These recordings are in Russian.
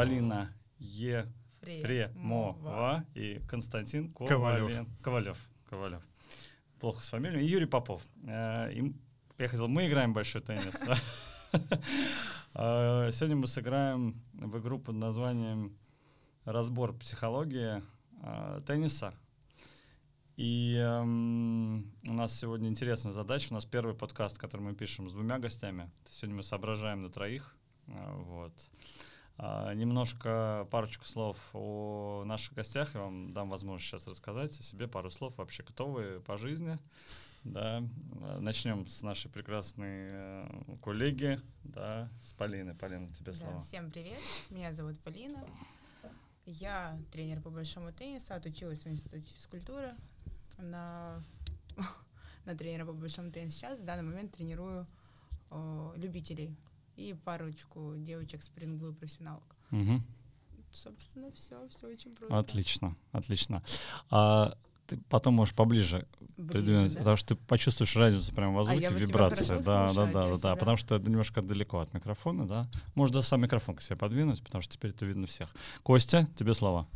Полина Ефремова и Константин Ковалев. Ковалев. Ковалев. Плохо с фамилией. И Юрий Попов. Э, и я хотел, мы играем большой теннис. Э, сегодня мы сыграем в игру под названием «Разбор психологии э, тенниса». И эм, у нас сегодня интересная задача. У нас первый подкаст, который мы пишем с двумя гостями. Сегодня мы соображаем на троих. Вот. А, немножко, парочку слов о наших гостях. Я вам дам возможность сейчас рассказать о себе пару слов. Вообще, кто вы по жизни? Да. Начнем с нашей прекрасной э, коллеги, да, с Полины. Полина, тебе слово. Да, всем привет. Меня зовут Полина. Я тренер по большому теннису, отучилась в Институте физкультуры на, на тренера по большому теннису. Сейчас в данный момент тренирую о, любителей и парочку девочек спринглу профессионалок. Угу. Собственно, все, все очень просто. Отлично, отлично. А ты потом можешь поближе Ближе, придвинуть, да? потому что ты почувствуешь разницу прямо в звуке, а вибрации. Да, да, да, да, да, потому что это немножко далеко от микрофона, да. Можно даже сам микрофон к себе подвинуть, потому что теперь это видно всех. Костя, тебе слова.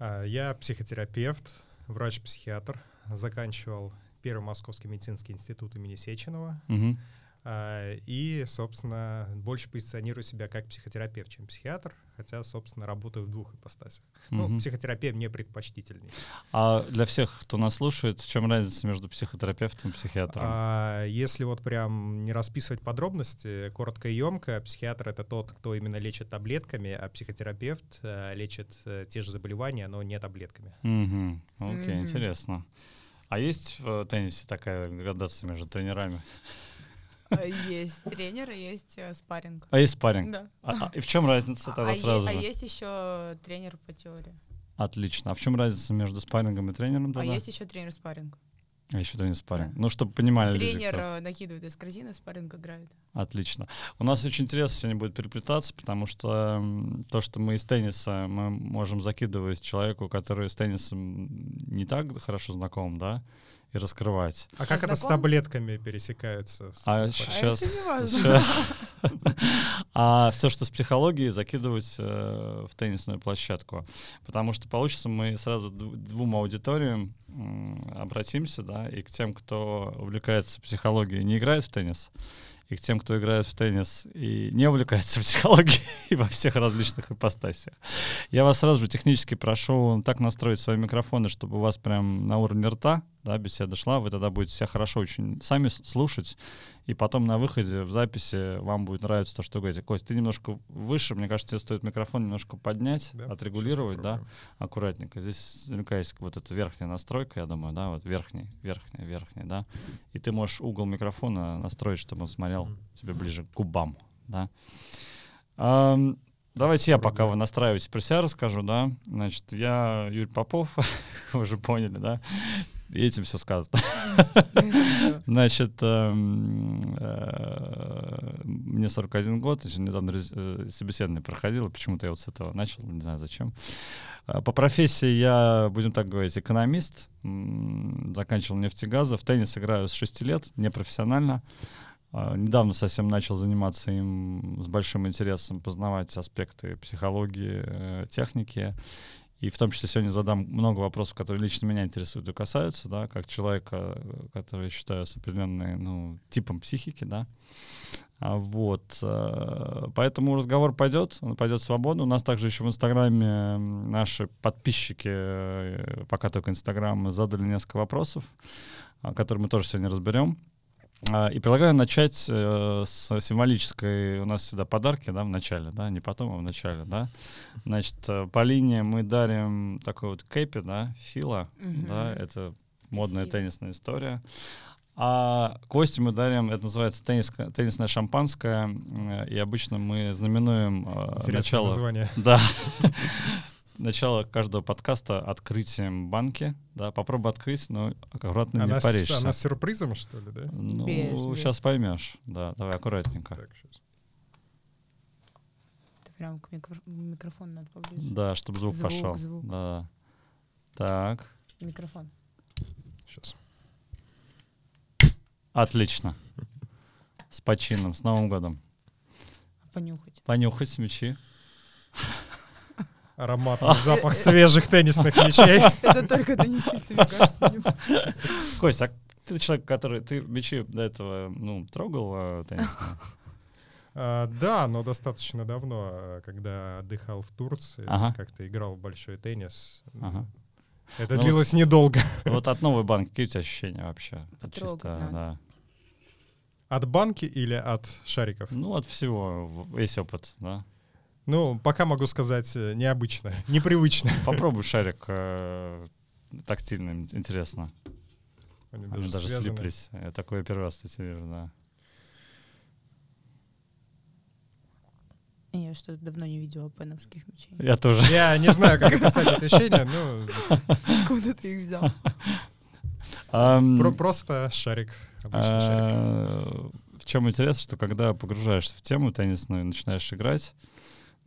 Я психотерапевт, врач-психиатр, заканчивал Первый Московский медицинский институт имени Сеченова. Угу. И, собственно, больше позиционирую себя как психотерапевт, чем психиатр, хотя, собственно, работаю в двух ипостасях. Угу. Ну, психотерапевт мне предпочтительней. А для всех, кто нас слушает, в чем разница между психотерапевтом и психиатром? А, если вот прям не расписывать подробности, коротко и емко, психиатр — это тот, кто именно лечит таблетками, а психотерапевт а, лечит а, те же заболевания, но не таблетками. Угу. Окей, okay, угу. интересно. А есть в теннисе такая градация между тренерами? Есть тренер, есть э, спарринг. А есть спарринг? Да. А, а, и в чем разница тогда а сразу е- же? А есть еще тренер по теории. Отлично. А в чем разница между спаррингом и тренером тогда? А есть еще тренер спарринг. А еще тренер спарринг. Ну, чтобы понимали Тренер люди, кто... Э, накидывает из корзины, спарринг играет. Отлично. У нас очень интересно сегодня будет переплетаться, потому что то, что мы из тенниса, мы можем закидывать человеку, который с теннисом не так хорошо знаком, да, и раскрывать. А как это с таблетками пересекается? А сейчас, сейчас а все, что с психологией, закидывать э, в теннисную площадку, потому что получится мы сразу двум аудиториям обратимся, да, и к тем, кто увлекается психологией, не играет в теннис, и к тем, кто играет в теннис и не увлекается психологией во всех различных ипостасях. Я вас сразу же технически прошу так настроить свои микрофоны, чтобы у вас прям на уровне рта да, беседа шла, вы тогда будете себя хорошо очень сами слушать, и потом на выходе в записи вам будет нравиться то, что говорите. Кость, ты немножко выше, мне кажется, тебе стоит микрофон немножко поднять, да, отрегулировать, да, аккуратненько. Здесь наверняка есть вот эта верхняя настройка, я думаю, да, вот верхний, верхний, верхний, да, и ты можешь угол микрофона настроить, чтобы он смотрел mm-hmm. тебе ближе к губам, да. Um, Давайте я пока вы настраиваетесь про себя расскажу, да. Значит, я Юрий Попов, вы уже поняли, да. Этим все сказано. Значит, эм, э, мне 41 год, еще недавно э, собеседование проходило, почему-то я вот с этого начал, не знаю зачем. Э, по профессии я, будем так говорить, экономист, заканчивал нефтегазы, в теннис играю с 6 лет, непрофессионально. Недавно совсем начал заниматься им с большим интересом, познавать аспекты психологии, техники. И в том числе сегодня задам много вопросов, которые лично меня интересуют и касаются, да, как человека, который я считаю с определенным ну, типом психики, да. А вот, э, поэтому разговор пойдет, он пойдет свободно. У нас также еще в Инстаграме наши подписчики, э, пока только Инстаграм, задали несколько вопросов, которые мы тоже сегодня разберем. А, и предлагаю начать э, с символической, у нас всегда подарки, да, в начале, да, не потом, а в начале, да. Значит, э, по линии мы дарим такой вот кэпи, да, фила, угу. да, это модная Спасибо. теннисная история. А Кости мы дарим, это называется теннис, теннисное шампанское, и обычно мы знаменуем э, начало... название. Да. начало каждого подкаста открытием банки. Да, попробуй открыть, но аккуратно она не порежься. С, она с сюрпризом, что ли, да? Ну, без, сейчас без. поймешь. Да, давай аккуратненько. Так, сейчас. Это прям к микро- микрофону надо поближе. Да, чтобы звук, звук пошел. Звук. Да. Так. Микрофон. Сейчас. Отлично. С почином, с Новым годом. Понюхать. Понюхать мечи. Ароматный запах свежих теннисных мячей. Это только теннисисты, мне кажется. Кость, а ты человек, который... Ты мячи до этого, ну, трогал а, теннисные? А, да, но достаточно давно, а, когда отдыхал в Турции, ага. как-то играл в большой теннис. Ага. Это ну, длилось недолго. Вот от новой банки какие у тебя ощущения вообще? Чисто, да. От банки или от шариков? Ну, от всего, весь опыт, да. Ну, пока могу сказать э, необычно, непривычно. Попробуй шарик э, тактильный, интересно. Они даже, даже слиплись. Я такое первый раз, кстати, вижу, да. Я что-то давно не видела пеновских мечей. Я тоже. Я не знаю, как описать это ощущение, но... Откуда ты их взял? Просто шарик. А, в чем интересно, что когда погружаешься в тему теннисную и начинаешь играть,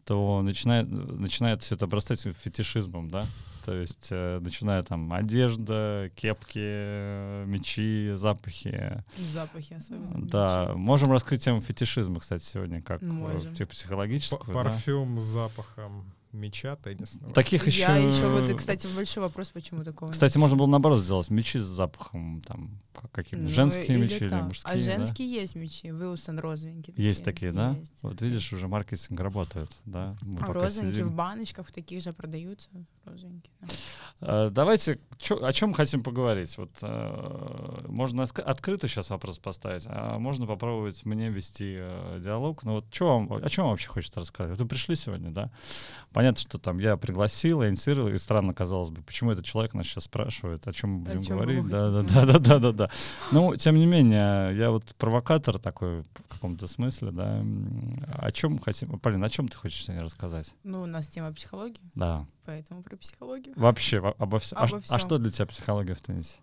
то начинает, начинает все это обрастать фетишизмом, да? То есть э, начиная там одежда, кепки, мечи, запахи. Запахи особенно. Да, мечи. можем раскрыть тему фетишизма, кстати, сегодня, как Можем. типа психологического. П Парфюм да? с запахом меча теннисного. Таких еще... Я еще вот, кстати, большой вопрос, почему такого Кстати, можно было наоборот сделать мечи с запахом, там, какие ну, женские мечи или, или мужские. А женские да? есть мечи, Вилсон розовенькие. Есть такие, да? Есть. Вот видишь, уже маркетинг работает, да? Мы а розовенькие в баночках таких же продаются, розовенькие. Да. А, давайте, чё, о чем хотим поговорить? Вот а, можно открыто сейчас вопрос поставить, а можно попробовать мне вести а, диалог. Ну вот чё вам, о чем вам вообще хочется рассказать? Вы пришли сегодня, да? Понятно, что там я пригласил, я инициировал, и странно казалось бы, почему этот человек нас сейчас спрашивает, о чем мы будем говорить. Да, да, да, да, да, да, да. Ну, тем не менее, я вот провокатор такой в каком-то смысле, да. О чем хотим? Полин, о чем ты хочешь сегодня рассказать? Ну, у нас тема психологии. Да. Поэтому про психологию. Вообще, обо, вс... обо а, всем. А что для тебя психология в теннисе?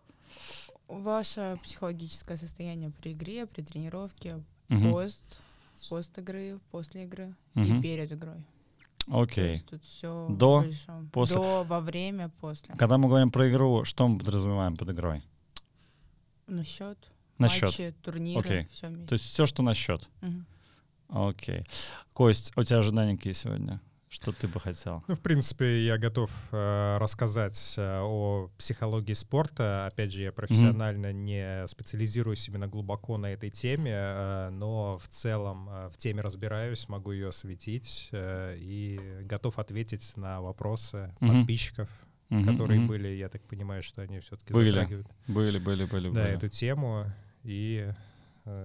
Ваше психологическое состояние при игре, при тренировке, угу. пост, пост игры, после игры угу. и перед игрой. Окей. тут все до, после. До, во время, после. Когда мы говорим про игру, что мы подразумеваем под игрой? На счет. На матчи, счет. турниры, Окей. все вместе. То есть все, что на счет. Угу. Окей. Кость, у тебя ожидания какие сегодня? Что ты бы хотел? Ну, в принципе, я готов э, рассказать э, о психологии спорта. Опять же, я профессионально mm-hmm. не специализируюсь именно глубоко на этой теме, э, но в целом э, в теме разбираюсь, могу ее осветить э, и готов ответить на вопросы mm-hmm. подписчиков, mm-hmm. которые mm-hmm. были. Я так понимаю, что они все-таки были. Были, были, были. Да, были. эту тему. И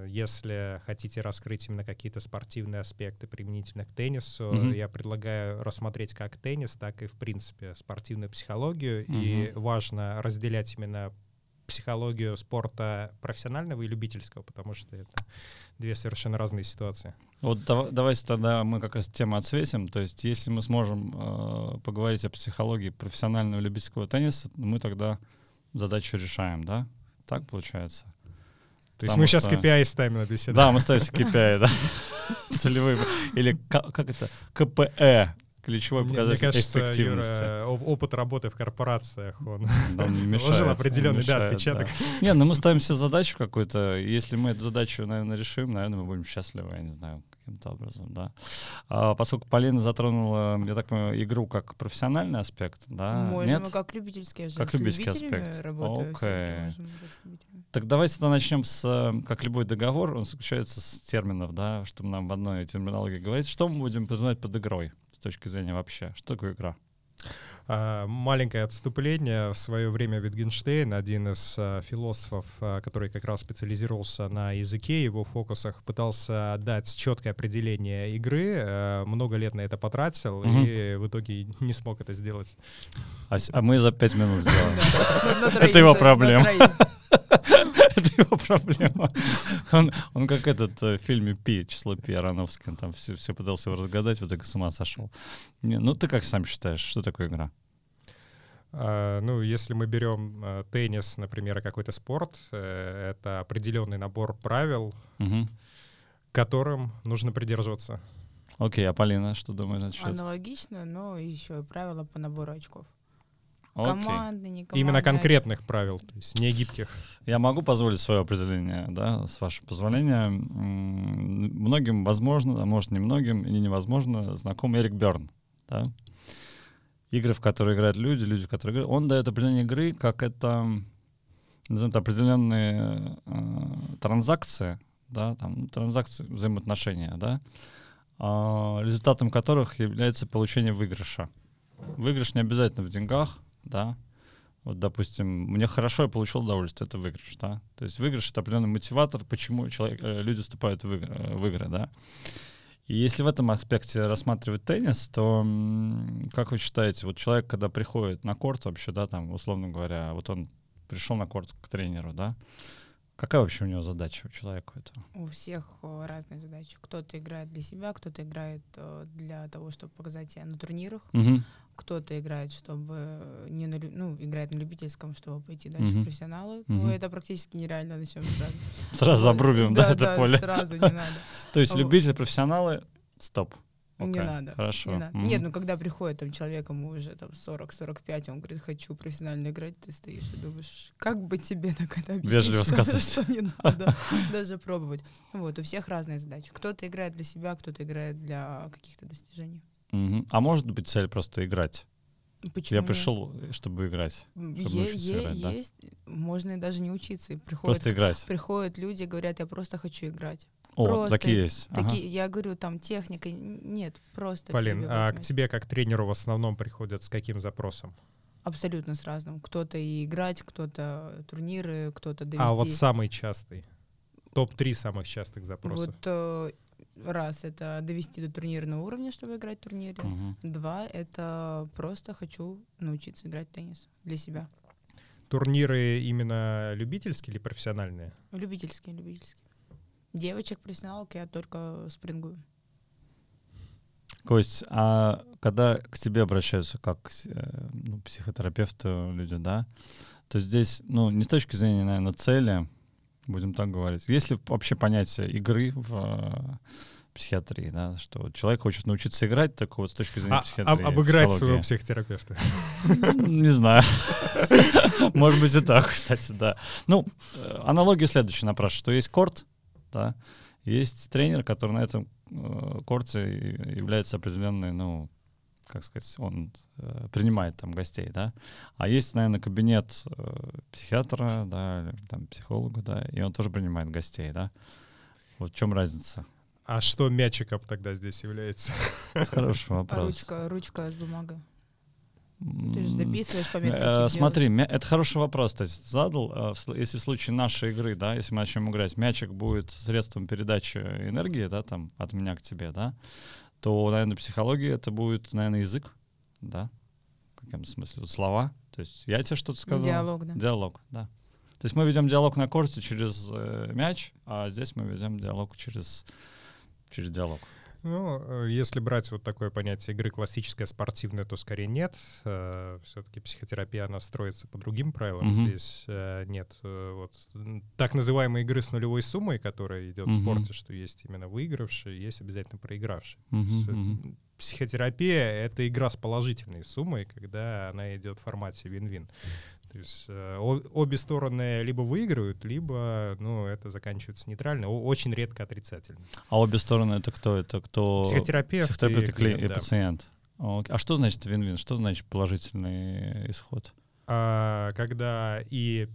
если хотите раскрыть именно какие-то спортивные аспекты применительно к теннису, mm-hmm. я предлагаю рассмотреть как теннис, так и, в принципе, спортивную психологию. Mm-hmm. И важно разделять именно психологию спорта профессионального и любительского, потому что это две совершенно разные ситуации. Вот дав- давайте тогда мы как раз тему отсветим. То есть если мы сможем э, поговорить о психологии профессионального и любительского тенниса, мы тогда задачу решаем, да? Так получается? То есть мы сейчас что... KPI ставим на беседу. Да, мы ставим KPI, да. Целевые. Или как это? КПЭ. Ключевой показатель Мне кажется, эффективности. Юра, опыт работы в корпорациях, он да, мешает, вложил определенный мешает, да, отпечаток. Да. Не, ну мы ставим себе задачу какую-то. Если мы эту задачу, наверное, решим, наверное, мы будем счастливы, я не знаю каким-то образом, да. А, поскольку Полина затронула, я так понимаю, игру как профессиональный аспект, да? Можем, Нет? как любительский. Я как любительский аспект. Работаю, okay. Так давайте тогда начнем с, как любой договор, он заключается с терминов, да, чтобы нам в одной терминологии говорить. Что мы будем подразумевать под игрой с точки зрения вообще? Что такое игра? А, маленькое отступление. В свое время Витгенштейн, один из а, философов, а, который как раз специализировался на языке, его фокусах, пытался дать четкое определение игры. Много лет на это потратил угу. и в итоге не смог это сделать. А, а мы за пять минут сделали. Это его проблема. Это его проблема. Он, он как этот э, в фильме Пи, число Пи Ароновский, он там все, все пытался его разгадать, в итоге с ума сошел. Не, ну ты как сам считаешь, что такое игра? Uh, ну, если мы берем uh, теннис, например, какой-то спорт, uh, это определенный набор правил, uh-huh. которым нужно придерживаться. Окей, а Полина что думает насчет? Аналогично, но еще и правила по набору очков. Okay. Командные, не командные. Именно конкретных правил, то есть не гибких. Я могу позволить свое определение, да, с вашего позволения. Многим возможно, а может не многим, и невозможно, знаком Эрик Берн, да? Игры, в которые играют люди, люди, которые играют, он дает определение игры, как это, назовем это, определенные э, транзакции, да, там, транзакции, взаимоотношения, да, э, результатом которых является получение выигрыша. Выигрыш не обязательно в деньгах, да, вот, допустим, мне хорошо, я получил удовольствие, это выигрыш, да. То есть выигрыш — это определенный мотиватор, почему человек, э, люди вступают в игры, в игры, да. И если в этом аспекте рассматривать теннис, то как вы считаете, вот человек, когда приходит на корт вообще, да, там, условно говоря, вот он пришел на корт к тренеру, да, Какая вообще у него задача у человека этого? У всех э, разные задачи. Кто-то играет для себя, кто-то играет э, для того, чтобы показать себя на турнирах, угу. Кто-то играет, чтобы не на, ну, играет на любительском, чтобы пойти дальше угу. профессионалы. Угу. Ну, это практически нереально, начнем сразу. Сразу обрубим, да, это поле? сразу не надо. То есть любители, профессионалы, стоп. Okay, не надо. Хорошо. Не надо. Mm-hmm. Нет, ну когда приходит там человек, ему уже там 40-45, он говорит, хочу профессионально играть, ты стоишь и думаешь, как бы тебе так это объяснить? Вежливо что, сказать. Что не надо даже пробовать. Вот, у всех разные задачи. Кто-то играет для себя, кто-то играет для каких-то достижений. Mm-hmm. А может быть цель просто играть? Почему? Я пришел, чтобы играть. Чтобы е- е- играть да? есть, можно и даже не учиться. Приходят, просто играть. Приходят люди, говорят, я просто хочу играть. О, просто такие есть. Такие, ага. Я говорю, там техника, нет, просто. Полин, а к тебе как тренеру в основном приходят с каким запросом? Абсолютно с разным. Кто-то и играть, кто-то турниры, кто-то довести. А вот самый частый? Топ-3 самых частых запросов. Вот э, раз это довести до турнирного уровня, чтобы играть в турнире. Угу. Два это просто хочу научиться играть в теннис для себя. Турниры именно любительские или профессиональные? Любительские, любительские. Девочек профессионалок я только спрингую. Кость, а когда к тебе обращаются как э, ну, психотерапевту люди, да, то здесь, ну, не с точки зрения, наверное, цели, будем так говорить, есть ли вообще понятие игры в э, психиатрии, да, что человек хочет научиться играть, так вот с точки зрения а, психиатрии. Об, обыграть своего психотерапевта. Не знаю. Может быть и так, кстати, да. Ну, э, аналогия следующая напрашивается, что есть корт, да, есть тренер, который на этом э, корте является определенный, ну, как сказать, он э, принимает там гостей, да, а есть, наверное, кабинет э, психиатра, да, или, там психолога, да, и он тоже принимает гостей, да. Вот в чем разница? А что мячиком тогда здесь является? Хороший вопрос. Ручка, ручка с бумагой. Ты же записываешь пометки. Э, смотри, это хороший вопрос, то есть задал. Э, если в случае нашей игры, да, если мы начнем играть, мячик будет средством передачи энергии, да, там, от меня к тебе, да, то, наверное, психология это будет, наверное, язык, да, в каком-то смысле, вот слова. То есть я тебе что-то сказал. Диалог, да. Диалог, да. То есть мы ведем диалог на корте через э, мяч, а здесь мы ведем диалог через, через диалог. Ну, э, если брать вот такое понятие игры классическая, спортивная, то скорее нет. Э, Все-таки психотерапия, она строится по другим правилам. Mm-hmm. Здесь э, нет вот так называемой игры с нулевой суммой, которая идет mm-hmm. в спорте, что есть именно выигравший, есть обязательно проигравший. Mm-hmm. Психотерапия — это игра с положительной суммой, когда она идет в формате вин-вин. То есть э, обе стороны либо выигрывают, либо ну, это заканчивается нейтрально, очень редко отрицательно. А обе стороны это кто? Это кто? Психотерапевт, Психотерапевт и, клиент, и да. пациент. А что значит вин-вин? Что значит положительный исход? А, когда и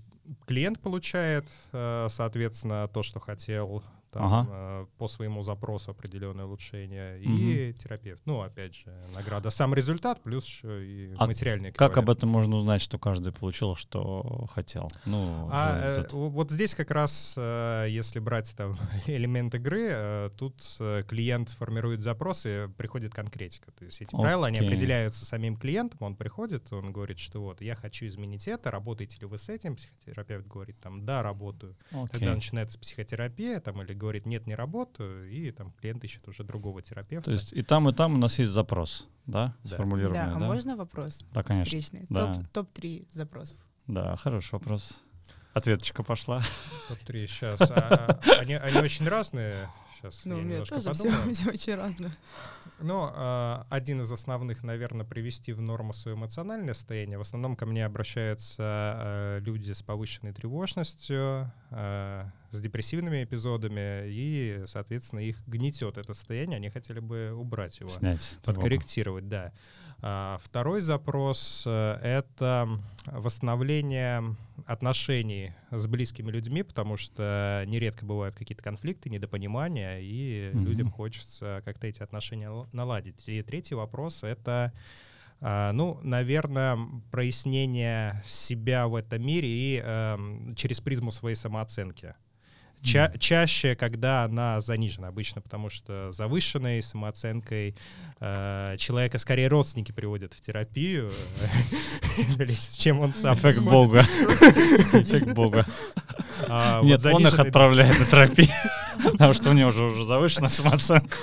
клиент получает, э, соответственно, то, что хотел, там, ага. э, по своему запросу определенное улучшение, угу. и терапевт. Ну, опять же, награда. Сам результат плюс еще и а материальный Как об этом можно узнать, что каждый получил, что хотел? Ну, а, э, вот здесь как раз, э, если брать там элемент игры, э, тут э, клиент формирует запросы, приходит конкретика. То есть эти Окей. правила, они определяются самим клиентом, он приходит, он говорит, что вот я хочу изменить это, работаете ли вы с этим? Психотерапевт говорит, там, да, работаю. Окей. Когда начинается психотерапия, там, или говорит, нет, не работаю, и там клиент ищет уже другого терапевта. То есть и там, и там у нас есть запрос, да, да. сформулированный, да? а да? можно вопрос? Да, конечно. Встречный. Да. Топ, топ-3 запросов. Да, хороший вопрос. Ответочка пошла. Топ-3 сейчас. А, они, они очень разные. Сейчас Ну, я немножко тоже все, подумаю. все очень разное. Ну, а, один из основных, наверное, привести в норму свое эмоциональное состояние. В основном ко мне обращаются а, люди с повышенной тревожностью, а, с депрессивными эпизодами, и, соответственно, их гнетет это состояние, они хотели бы убрать его. Снять. тревогу. подкорректировать, да. А, Второй запрос э, — это восстановление отношений с близкими людьми, потому что нередко бывают какие-то конфликты, недопонимания, и Мгм. людям хочется как-то эти отношения наладить. И третий вопрос — это а, ну, наверное, прояснение себя в этом мире и эм, через призму своей самооценки. Ча- чаще, когда она занижена обычно, потому что завышенной самооценкой э, человека скорее родственники приводят в терапию, чем он сам. Эффект смотрит. Бога. Эффект Бога. А Нет, он их отправляет на терапию, потому что у него уже уже завышена самооценка.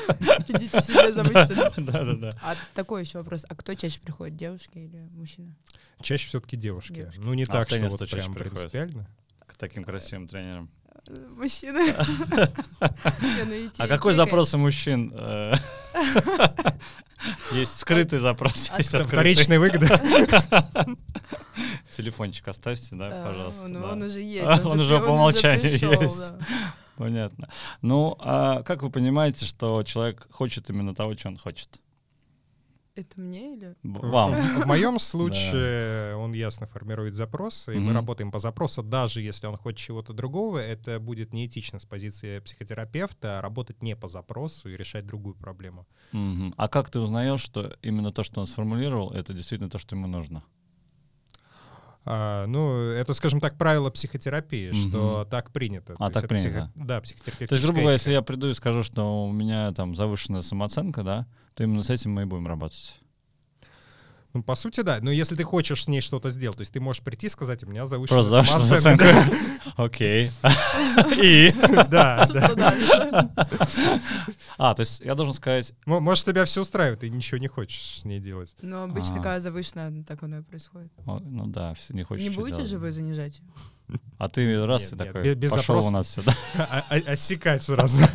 Идите себе завысьте. да. Да-да-да. А такой еще вопрос. А кто чаще приходит, девушки или мужчина? Чаще все-таки девушки. Ну, не А так, что вот прям принципиально. К таким красивым тренерам. Э, Мужчины. Ну А какой запрос у мужчин? Есть скрытый запрос, А есть. Вторичная выгода. Телефончик оставьте, да, Да, пожалуйста. ну. Он уже есть. Он уже по умолчанию есть. Понятно. Ну, а как вы понимаете, что человек хочет именно того, что он хочет? Это мне или? Вам. В моем случае он ясно формирует запросы, и мы работаем по запросу, даже если он хочет чего-то другого, это будет неэтично с позиции психотерапевта работать не по запросу и решать другую проблему. А как ты узнаешь, что именно то, что он сформулировал, это действительно то, что ему нужно? А, ну, это, скажем так, правило психотерапии, Мгм. что так принято. А, То так это психо- принято. Да, психотерапевтическая То есть, грубо говоря, если я приду и скажу, что у меня там завышенная самооценка, да, то именно с этим мы и будем работать. Ну, по сути, да. Но если ты хочешь с ней что-то сделать, то есть ты можешь прийти и сказать, у меня завышенная Просто завышенная самооценка. Окей. И? Да, да. А, то есть я должен сказать, Может, тебя все устраивает, ты ничего не хочешь с ней делать. Но обычно, А. когда завышена, так оно и происходит. ну да, не хочешь Не будете же вы занижать? А ты раз и такой, пошел у нас сюда. Осекать сразу.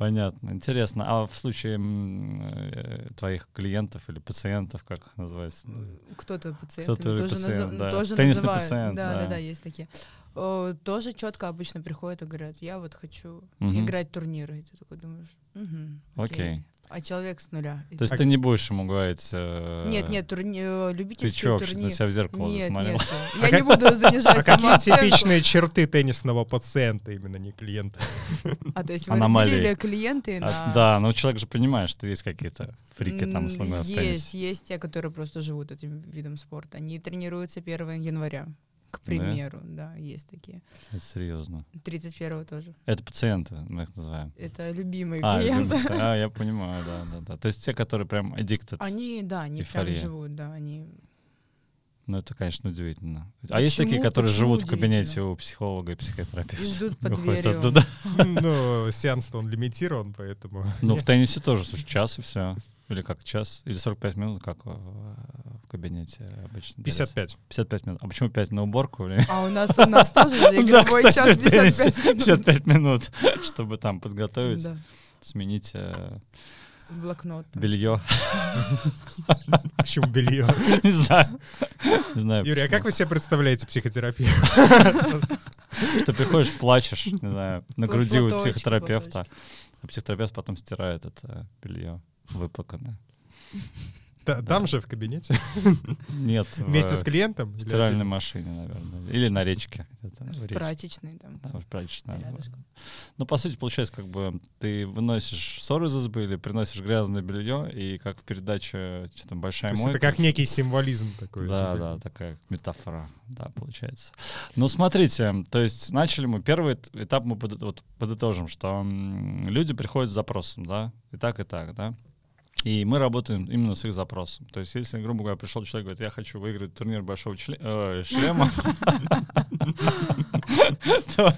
Понятно, интересно. А в случае э, твоих клиентов или пациентов, как их называется? Кто-то пациент. Кто-то тоже, пациент, назов- да. тоже Теннисный называют. пациент, Да, да. да, да, есть такие. О, тоже четко обычно приходят и говорят, я вот хочу Мгм. играть турниры. И ты такой думаешь, «Мгм, Окей. А человек с нуля. То есть А ты не будешь ему говорить... э, Нет, нет, турни... э, Ты любительский что, вообще турнир. на себя в зеркало Нет, смотрел? нет, А я не как- буду занижать А какие типичные черты теннисного пациента, именно не клиента? А то есть вы Аномалии. разделили клиенты А, на... Да, но человек же понимает, что есть какие-то фрики там, условно Есть, есть те, которые просто живут этим видом спорта. Они тренируются 1 января, к примеру. Да, есть такие. Это серьезно. 31 тоже. Это пациенты, мы их называем. Это любимые А, клиенты. любимцы. а, я понимаю, да, да, да. То есть те, которые прям addicted. Они, да, они прям Эйфория. живут, да, они... Ну, это, конечно, удивительно. А есть Почему? такие, которые Почему живут в кабинете у психолога и психотерапевта? И ждут под дверью. оттуда. Ну, сеанс-то он лимитирован, поэтому... Ну, в теннисе тоже, слушай, час и все. Или как, час? Или 45 минут, как в, кабинете обычно? делится? 55. 55 минут. А почему 5 на уборку? Или... А у нас, у нас тоже же Да, кстати, час в теннисе 55 минут. 55 минут, чтобы там подготовить, Да, сменить э, блокнот. белье. Почему белье? Не знаю. Не знаю. Юрий, а как вы себе представляете психотерапию? Ты приходишь, плачешь, не знаю, на груди у психотерапевта, а психотерапевт потом стирает это белье выплаканное. Та- Там же в кабинете? Нет, Вместе с клиентом? в стиральной машине, наверное. Или на речке. в прачечной там. Да, в прачечной. Ну, по сути, получается, как бы ты выносишь ссоры из избы или приносишь грязное белье, и как в передаче что там большая мойка. это как некий символизм такой. Да, да, такая метафора, да, получается. Ну, смотрите, то есть начали мы, первый эт- этап мы подытожим, что люди приходят с запросом, да, и так, и так, да. И мы работаем именно с их запросом. То есть, если, грубо говоря, пришел человек, говорит, я хочу выиграть турнир большого чле- э, шлема, то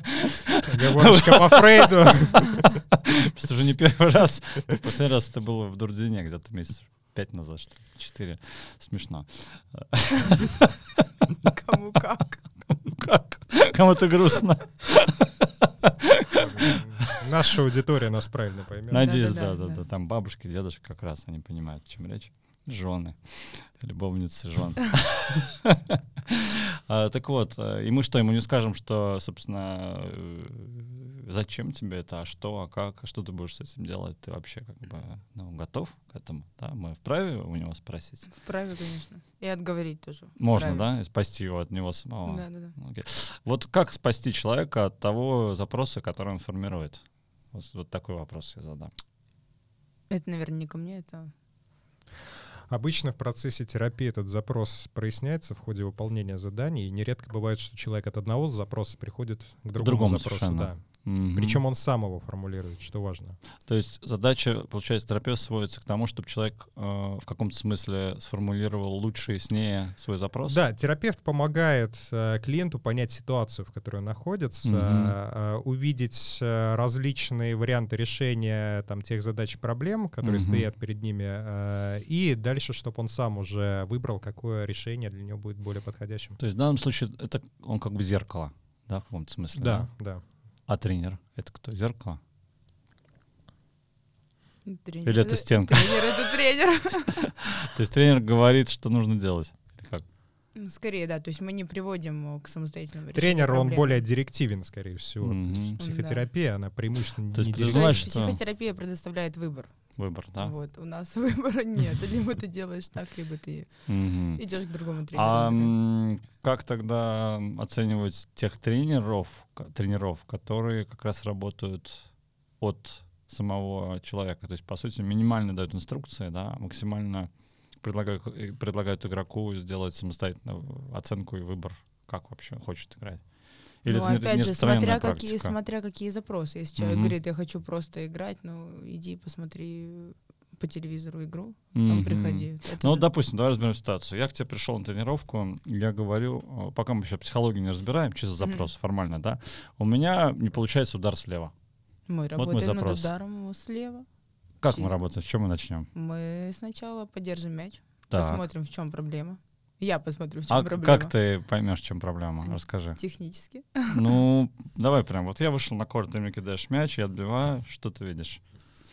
Оговорочка по Фрейду. просто уже не первый раз. Последний раз это было в Дурдине где-то месяц пять назад, что ли, четыре. Смешно. Кому как. Как? Кому-то грустно. Наша аудитория нас правильно поймет. Надеюсь, да, да, да. Там бабушки, дедушки как раз, они понимают, о чем речь. Жены, любовницы жен. А, так вот, э, и мы что, ему не скажем, что, собственно, э, зачем тебе это, а что, а как, а что ты будешь с этим делать, ты вообще как бы ну, готов к этому, да? Мы вправе у него спросить? Вправе, конечно. И отговорить тоже. Можно, вправе. да? И спасти его от него самого. Да, да, да. Окей. Вот как спасти человека от того запроса, который он формирует? Вот, вот такой вопрос я задам. Это, наверное, не ко мне, это Обычно в процессе терапии этот запрос проясняется в ходе выполнения заданий, и нередко бывает, что человек от одного запроса приходит к другому, другому запросу. Совершенно. Да. Угу. Причем он сам его формулирует, что важно. То есть задача, получается, терапевт сводится к тому, чтобы человек э, в каком-то смысле сформулировал лучше и яснее свой запрос? Да, терапевт помогает э, клиенту понять ситуацию, в которой он находится, угу. э, увидеть э, различные варианты решения там, тех задач и проблем, которые угу. стоят перед ними, э, и дальше, чтобы он сам уже выбрал, какое решение для него будет более подходящим. То есть в данном случае это он как бы зеркало, да, в каком-то смысле? Да, да. да. А тренер — это кто? Зеркало? Тренер, Или это стенка? Тренер — это тренер. То есть тренер говорит, что нужно делать? как? Ну, скорее, да. То есть мы не приводим к самостоятельному решению Тренер, он более директивен, скорее всего. Mm-hmm. психотерапия, она преимущественно То не директивна. Что... Психотерапия предоставляет выбор. Выбор, да? Вот, у нас выбора нет. Либо ты делаешь так, либо ты идешь к другому тренеру. А как тогда оценивать тех тренеров, тренеров, которые как раз работают от самого человека? То есть, по сути, минимально дают инструкции, да, максимально предлагают, э, предлагают игроку сделать самостоятельно оценку и выбор, как вообще хочет играть. Или ну, опять же, смотря какие, смотря какие запросы. Если человек угу. говорит, я хочу просто играть, ну, иди посмотри по телевизору игру, потом mm приходи. Это ну, же... допустим, давай разберем ситуацию. Я к тебе пришел на тренировку, я говорю, пока мы еще психологию не разбираем, чисто запрос mm формально, да, у меня не получается удар слева. Мы вот работаем над ударом слева. Как чисто. мы работаем? С чем мы начнем? Мы сначала поддержим мяч, так. посмотрим, в чем проблема. Я посмотрю, в чем а проблема. как ты поймешь, в чем проблема? Расскажи. Технически. Ну, давай прям. Вот я вышел на корт, ты мне кидаешь мяч, я отбиваю. Что ты видишь?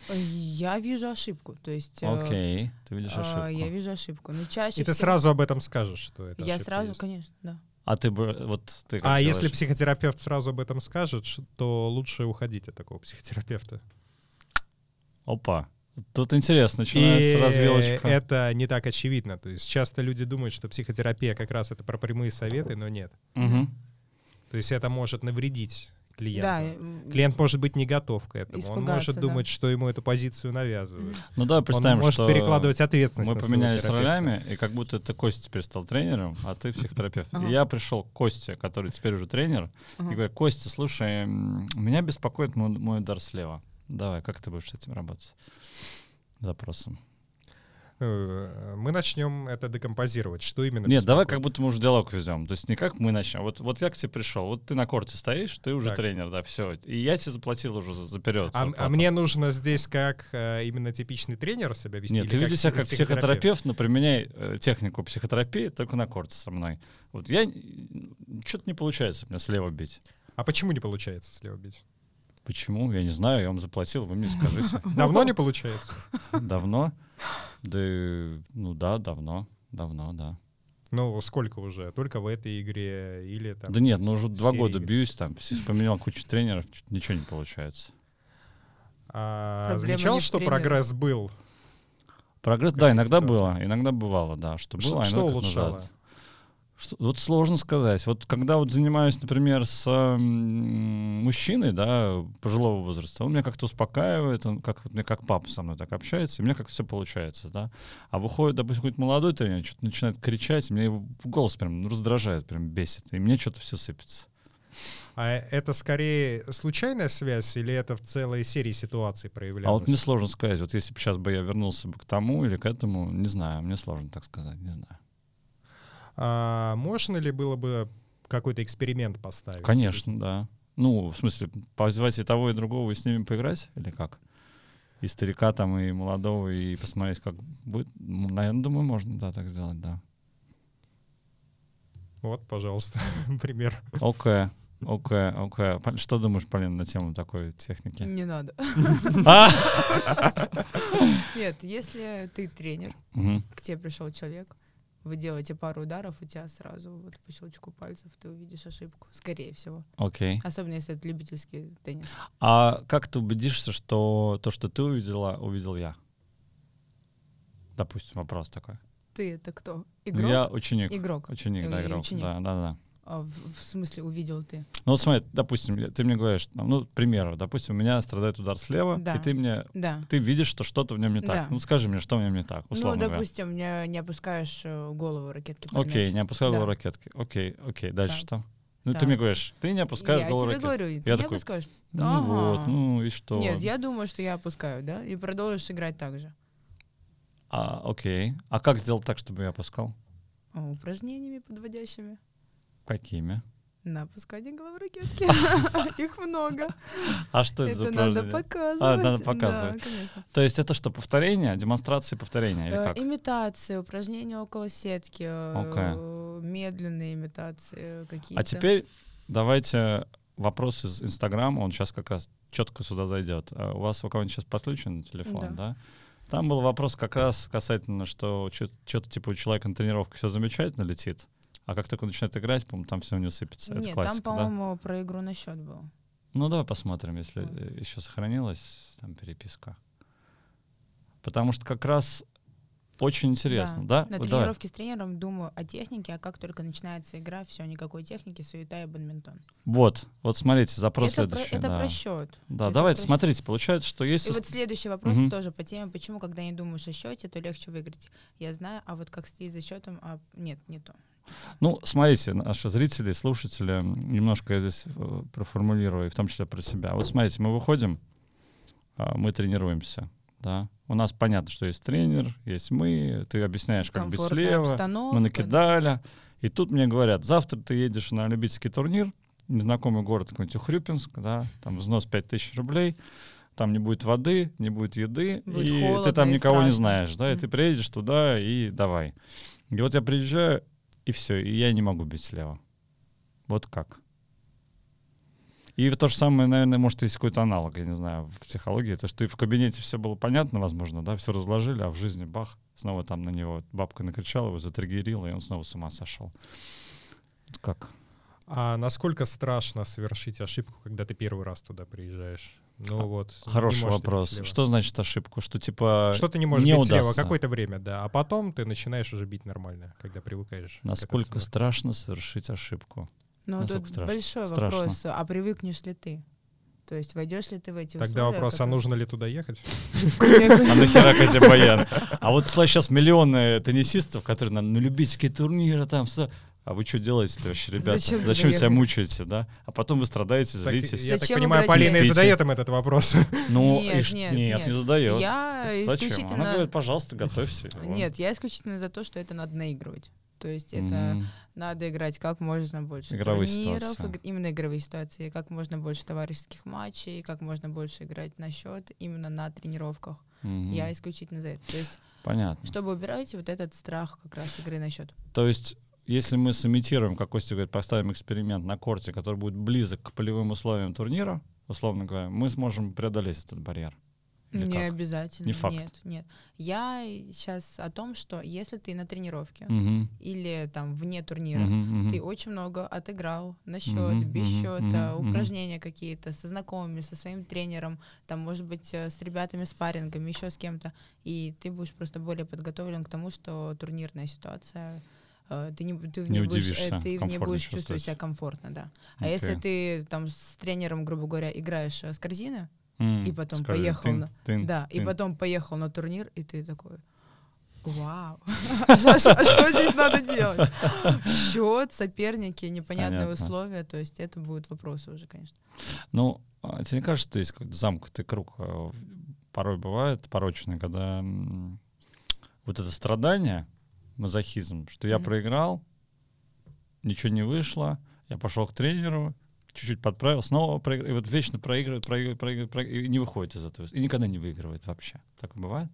Я вижу ошибку, то есть. Э, Окей, okay. ты видишь ошибку. Я вижу ошибку, но чаще. И ты сразу об этом скажешь, что это. Я сразу, есть. конечно, да. А ты бы вот ты. а делаешь? если психотерапевт сразу об этом скажет, то лучше уходить от такого психотерапевта. Опа. Тут интересно, начинается и развилочка. это не так очевидно. То есть часто люди думают, что психотерапия как раз это про прямые советы, но нет. Угу. То есть это может навредить клиенту. Да. Клиент может быть не готов к этому. Он может да. думать, что ему эту позицию навязывают. Ну да, представим, Он может что перекладывать ответственность. Мы поменялись ролями, и как будто это Костя теперь стал тренером, а ты психотерапевт. Ага. И я пришел к Косте, который теперь уже тренер, ага. и говорю, Костя, слушай, меня беспокоит мой, мой удар слева. Давай, как ты будешь с этим работать? Запросом. Э, мы начнем это декомпозировать. Что именно? Нет, давай как будто мы уже диалог везем. То есть не как мы начнем. Вот, вот я к тебе пришел, вот ты на корте стоишь, ты уже так. тренер, да, все. И я тебе заплатил уже за, за период. А, а мне нужно здесь как э, именно типичный тренер себя вести? Нет, ты веди себя как психотерапевт, но применяй э, технику психотерапии только на корте со мной. Вот я... Что-то не получается у меня слева бить. А почему не получается слева бить? Почему? Я не знаю, я вам заплатил, вы мне скажите. Давно не получается? Давно? Да, ну да, давно, давно, да. Ну, сколько уже? Только в этой игре или там... Да нет, ну уже два года бьюсь, там, поменял кучу тренеров, ничего не получается. А, замечал, что прогресс был? Прогресс, да, иногда было, иногда бывало, да, что было, что улучшало? Назад. Что, вот сложно сказать. Вот когда вот занимаюсь, например, с э, мужчиной, да, пожилого возраста, он меня как-то успокаивает, он как мне как папа со мной так общается, и мне как все получается, да. А выходит, допустим, какой-то молодой тренер, что-то начинает кричать, и мне в голос прям раздражает, прям бесит, и мне что-то все сыпется. А это скорее случайная связь или это в целой серии ситуаций проявлялось? А вот мне сложно сказать. Вот если бы сейчас бы я вернулся бы к тому или к этому, не знаю, мне сложно так сказать, не знаю. А можно ли было бы какой-то эксперимент поставить? Конечно, да. Ну, в смысле, позвать и того, и другого, и с ними поиграть? Или как? И старика там, и молодого, и посмотреть, как будет? Ну, Наверное, думаю, можно, да, так сделать, да. Вот, пожалуйста, пример. Окей. Окей, окей. Что думаешь, Полина, на тему такой техники? Не надо. А! Нет, если ты тренер, к тебе пришел человек, вы делаете пару ударов, у тебя сразу вот по щелчку пальцев ты увидишь ошибку, скорее всего. Окей. Особенно если это любительский теннис. А как ты убедишься, что то, что ты увидела, увидел я? Допустим, вопрос такой. Ты это кто? Ну, Игрок? Я ученик. Игрок. Ученик, да, игрок. ученик. Да, да, да. А, в, в смысле увидел ты? Ну вот смотри, допустим, я- ты мне говоришь, ну, к примеру, допустим, у меня страдает удар слева, Да. и ты мне, Да. ты видишь, что что-то в нем не так. Да. Ну скажи мне, что в нем не так, условно ну, говоря. допустим, не, не опускаешь э, голову ракетки Окей, мяч. не голову Да. ракетки. Окей, окей, дальше Так. что? Ну, ты Так. мне говоришь, ты не опускаешь я голову тебе ракетки. говорю, ты Я не такой, опускаешь. Ну Ага. вот, ну и что? Нет, я думаю, что я опускаю, да, и продолжишь играть так же. А, окей. А как сделать так, чтобы я опускал? А, Упражнениями подводящими Какими? на опускание головы ракетки. Их много. А что это, за Это надо упражнение? показывать. А, надо показывать. Да, конечно. То есть это что, повторение, демонстрации повторения или Э, как? Имитации, упражнения около сетки, э, медленные имитации какие-то. А теперь давайте вопрос из Инстаграма, он сейчас как раз четко сюда зайдет. А У вас у кого-нибудь сейчас подключен телефон, да? Там был вопрос как раз касательно, что что-то типа у человека на тренировке все замечательно летит, а как только начинает играть, по-моему, там все у него сыпется. Это Нет, классика, там, да? по-моему, про игру на счет было. Ну, давай посмотрим, если Вот. э, еще сохранилась там переписка. Потому что как раз очень интересно, да? На Вот давай. тренировке с тренером думаю о технике, а как только начинается игра, все, никакой техники, суета и бадминтон. Вот, вот смотрите, запрос это про, следующий. это да. про счет. Да, это давайте, про смотрите, получается, что И если... вот следующий вопрос Мгм. тоже по теме, почему, когда не думаешь о счете, то легче выиграть. Я знаю, а вот как следить за счетом, а нет, не то. Ну, смотрите, наши зрители, слушатели, немножко я здесь э, проформулирую, в том числе про себя. Вот смотрите, мы выходим, а, мы тренируемся, да. У нас понятно, что есть тренер, есть мы, ты объясняешь, как быть слева, обстановка, мы да. накидали. И тут мне говорят, завтра ты едешь на любительский турнир, незнакомый город какой-нибудь Ухрюпинск, да, там взнос 5000 рублей, там не будет воды, не будет еды, Будет и ты там никого не страшно. знаешь, да, и ты приедешь туда и давай. И вот я приезжаю, и все, и я не могу бить слева. Вот как? И то же самое, наверное, может, есть какой-то аналог, я не знаю, в психологии. То, что и в кабинете все было понятно, возможно, да, все разложили, а в жизни бах, снова там на него бабка накричала, его затриггерила, и он снова с ума сошел. Вот как? А насколько страшно совершить ошибку, когда ты первый раз туда приезжаешь? Ну А, вот. Хороший вопрос. слева. Что значит ошибку? Что типа Что ты не можешь не бить слева удастся? какое-то время, да. А потом ты начинаешь уже бить нормально, когда привыкаешь. насколько страшно совершить ошибку? Ну, Насколько тут страшно? большой Страшно. вопрос, а привыкнешь ли ты? То есть войдешь ли ты в эти Тогда условия? вопрос, а которые- нужно ли туда ехать? А нахера Казимбаян? А вот сейчас миллионы теннисистов, которые на, любительские турниры там. А вы что делаете вообще, ребята? Зачем Зачем, себя мучаете, да? А потом вы страдаете, Так, злитесь. я так Зачем понимаю, играть Полина и задает им этот вопрос. Ну, Нет, и нет, нет, нет. не задает. Я Зачем? исключительно... Она говорит, пожалуйста, готовься. Нет, я исключительно за то, что это надо наигрывать. То есть это Мгм. надо играть как можно больше Игровые турниров, ситуации. иг- именно игровые ситуации, как можно больше товарищеских матчей, как можно больше играть на счет именно на тренировках. Мгм. Я исключительно за это. То есть, Понятно. чтобы убирать вот этот страх как раз игры на счет. То есть, если мы сымитируем, как Костя говорит, поставим эксперимент на корте, который будет близок к полевым условиям турнира, условно говоря, мы сможем преодолеть этот барьер. Или не как? обязательно. Не факт. Нет, нет. Я сейчас о том, что если ты на тренировке Мгм. или там вне турнира, Мгм, мгм. ты очень много отыграл на счет, Мгм, без мгм, счета, мгм. упражнения какие-то со знакомыми, со своим тренером, там, может быть, э, с ребятами, спаррингами, еще с кем-то, и ты будешь просто более подготовлен к тому, что турнирная ситуация ты не, ты в Не ней будешь, э, ты комфортно будешь чувствовать. себя комфортно, да. А Окей. если ты там с тренером, грубо говоря, играешь э, с корзины, М, и потом скажи, поехал тын, на- тын, да, и тын. потом поехал на турнир, и ты такой, вау, а что что здесь надо делать? Счет, соперники, непонятные Понятно. условия, то есть это будут вопросы уже, конечно. Ну, а тебе не кажется, что есть какой-то замкнутый круг? э, Порой бывает порочный, когда вот это страдание, мазохизм, что я Мгм. проиграл, ничего не вышло, я пошел к тренеру, чуть-чуть подправил, снова проиграл, и вот вечно проигрывает, проигрывает, проигрывает, проигрывает, и не выходит из этого, и никогда не выигрывает вообще. Так бывает?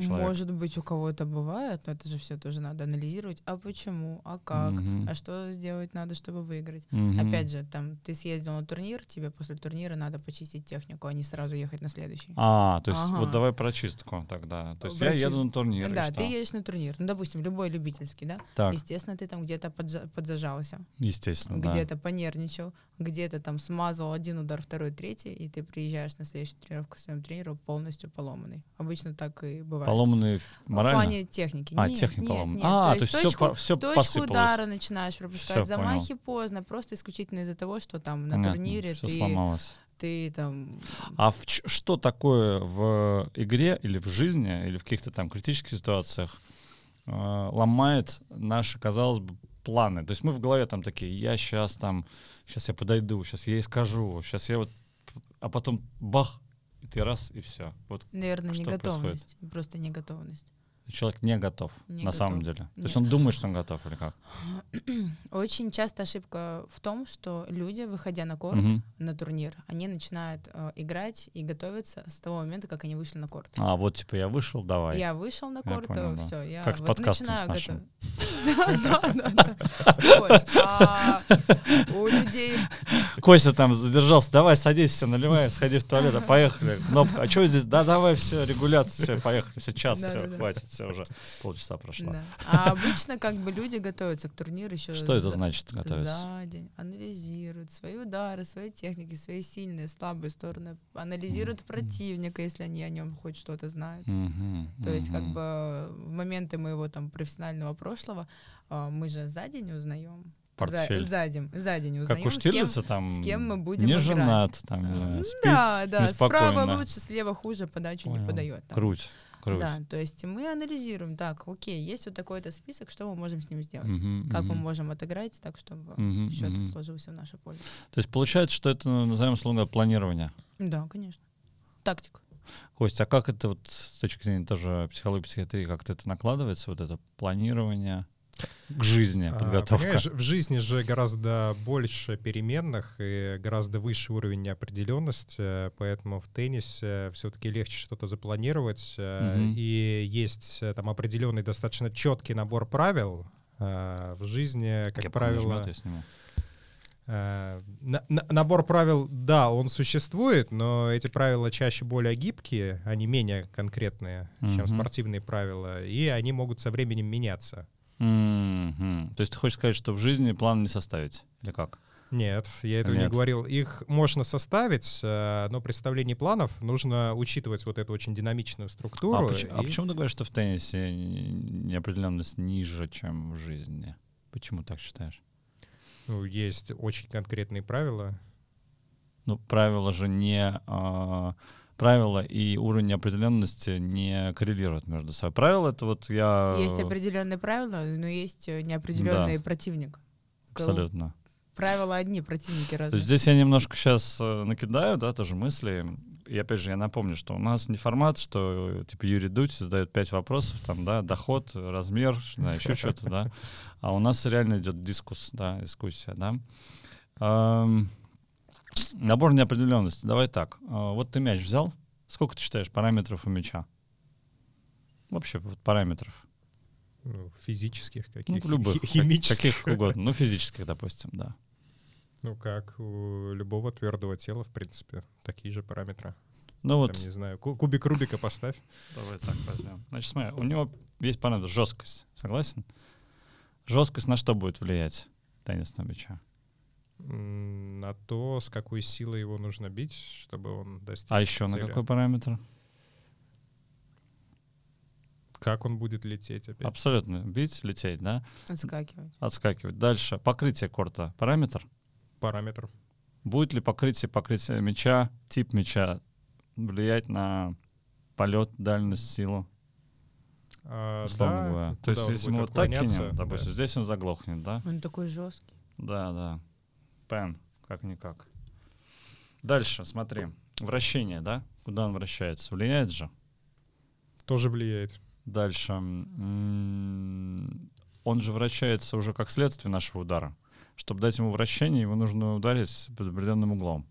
Человек? Может быть, у кого-то бывает, но это же все тоже надо анализировать. А почему? А как? Мгм. А что сделать надо, чтобы выиграть? Мгм. Опять же, там ты съездил на турнир, тебе после турнира надо почистить технику, а не сразу ехать на следующий. А, то есть Ага. вот давай про чистку тогда. То есть Про я чист- еду на турнир. да, ты едешь на турнир. Ну, допустим, любой любительский, да? Так, Естественно, ты там где-то поджа- подзажался, естественно, да. где-то понервничал, где-то там смазал один удар, второй, третий, и ты приезжаешь на следующую тренировку к своему тренеру полностью поломанный. Обычно так и бывает. Поломанные В морально? плане техники. А, Нет, техника поломана. А, то есть все, точку, все точку посыпалось. удара начинаешь пропускать, Всё, замахи поздно, просто исключительно из-за того, что там на Понятно, турнире всё ты, сломалось. ты там... А в ч- что такое в игре или в жизни, или в каких-то там критических ситуациях э, ломает наши, казалось бы, планы? То есть мы в голове там такие, я сейчас там, сейчас я подойду, сейчас я ей скажу, сейчас я вот... А потом бах, и ты раз, и все. Вот Наверное, Что неготовность. Просто неготовность. Человек не готов Не на самом готов. деле. То есть Нет. он думает, что он готов или как? Очень часто ошибка в том, что люди, выходя на корт, Мгм. на турнир, они начинают э, играть и готовиться с того момента, как они вышли на корт. А, вот типа я вышел, давай. Я вышел на Я корт, понял, да. все, я Как с вот подкастом начинаю нашим. готовить. Да, да, да. Вот. А У людей Костя там задержался, давай садись, все, наливай, сходи в туалет, а поехали. Кнопка, а что здесь? Да, давай, все, регуляция, все, поехали, все, час, все, хватит, все, уже полчаса прошло. Да. А обычно как бы люди готовятся к турниру еще Что это значит, готовиться? за день, анализируют свои удары, свои техники, свои сильные, слабые стороны, анализируют противника, если они о нем хоть что-то знают. Мгм, То есть как мгм. бы в моменты моего там профессионального прошлого а, мы же за день узнаем. Портфель. За, за день, за день Как узнаем, у с кем, Штирлица там с кем мы будем не играть. женат, там, не знаю, спит Да, да, справа лучше, слева хуже, подачу не Понял. подает. там. Круть, круть. Да, то есть мы анализируем, так, окей, есть вот такой-то список, что мы можем с ним сделать? Мгм, Как мы можем отыграть так, чтобы мгм, счет мгм. сложился в нашу пользу? То есть получается, что это, ну, назовем словно планирование. Да, конечно. Тактика. Костя, а как это вот с точки зрения тоже психологии, психиатрии, как-то это накладывается, вот это планирование к жизни, А, подготовка? понимаешь, в жизни же гораздо больше переменных и гораздо выше уровень неопределенности, поэтому в теннисе все-таки легче что-то запланировать. э, Мгм. И есть э, там определенный достаточно четкий набор правил. А В жизни, как правило, я сниму. Э, на- на- набор правил, да, он существует, но эти правила чаще более гибкие, они менее конкретные, чем Мгм. спортивные правила, и они могут со временем меняться. Мгм. То есть ты хочешь сказать, что в жизни план не составить? Или как? Нет, я этого не Нет. говорил. Их можно составить, э, но при составлении планов нужно учитывать вот эту очень динамичную А, структуру. поч- а и- почему ты говоришь, что в теннисе неопределенность ниже, чем в жизни? Почему так считаешь? ну, есть очень конкретные правила. Ну, правила же не... а, правила и уровень неопределенности не коррелируют между собой. Правила — это вот я... Есть определенные правила, но есть э, неопределенный Да. противник. Абсолютно. Правила одни, противники То разные. есть здесь я немножко сейчас накидаю, да, тоже мысли. И опять же, я напомню, что у нас не формат, что э, типа Юрий Дудь задает пять вопросов, там, да, доход, размер, да, еще что-то, да. А у нас реально идет дискус, да, дискуссия, да. Набор неопределенности. Давай так. А, Вот ты мяч взял. Сколько ты считаешь параметров у мяча? Вообще вот параметров. ну, физических Ну, каких любых. хи- химических. Каких угодно. Ну, физических, допустим, да. Ну, как у любого твердого тела, в принципе, такие же параметры. Ну Там, вот не знаю, ку- кубик Рубика поставь. Давай так возьмем. Значит, смотри, у него есть параметр жесткость. Согласен? Жесткость на что будет влиять теннисного мяча? На то, с какой силой его нужно бить, чтобы он достиг А еще на цели. какой параметр? Как он будет лететь опять? Абсолютно. Бить, лететь, да? Отскакивать. Отскакивать. Дальше. Покрытие корта. Параметр. Параметр. Будет ли покрытие, покрытие мяча, тип мяча влиять на полет, дальность, силу, А, условно да, говоря? То есть, если мы вот так кинем, да. допустим, здесь он заглохнет, да? Он такой жесткий. Да, да. Пен, как-никак. Дальше, смотри. Вращение, да? Куда он вращается? Влияет же? Тоже влияет. Дальше. Он же вращается уже как следствие нашего удара. Чтобы дать ему вращение, его нужно ударить под определенным углом.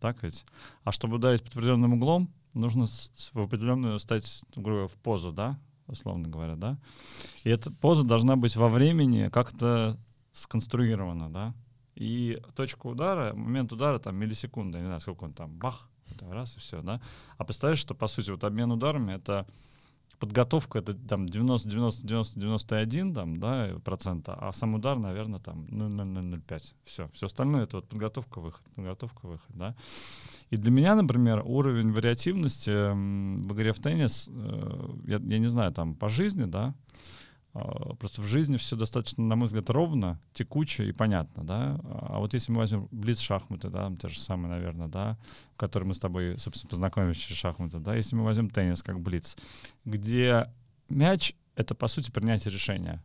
Так ведь? А чтобы ударить под определенным углом, нужно в определенную стать, грубо в позу, да, условно говоря, да. И эта поза должна быть во времени как-то сконструирована, да. И точка удара, момент удара там миллисекунда, не знаю, сколько он там, бах, раз и все, да. А представляешь, что по сути вот обмен ударами это подготовка это там 90, 90, 90, 91 там, да, процента, а сам удар, наверное, там 0,005. Все. Все остальное это вот подготовка, выход, подготовка, выход, да. И для меня, например, уровень вариативности в игре в теннис, э, я, я не знаю, там по жизни, да, просто в жизни все достаточно, на мой взгляд, ровно, текуче и понятно, да. А вот если мы возьмем блиц-шахматы, да, те же самые, наверное, да, в которые мы с тобой, собственно, познакомились через шахматы, да, если мы возьмем теннис как блиц, где мяч — это, по сути, принятие решения,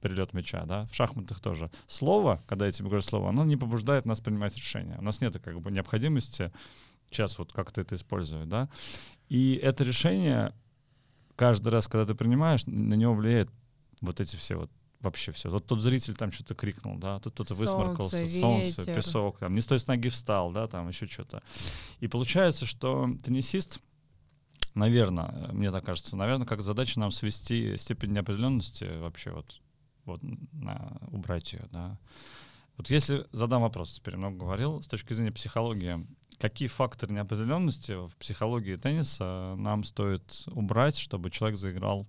перелет мяча, да, в шахматах тоже. Слово, когда я тебе говорю слово, оно не побуждает нас принимать решения. У нас нет как бы необходимости сейчас вот как-то это использовать, да. И это решение каждый раз, когда ты принимаешь, на него влияет вот эти все вот вообще все. Вот тот зритель там что-то крикнул, да, тут кто-то высморкался, солнце, ветер. песок, там не с той ноги встал, да, там еще что-то. И получается, что теннисист, наверное, мне так кажется, наверное, как задача нам свести степень неопределенности вообще вот, вот на, убрать ее, да. Вот если задам вопрос, теперь много говорил, с точки зрения психологии, какие факторы неопределенности в психологии тенниса нам стоит убрать, чтобы человек заиграл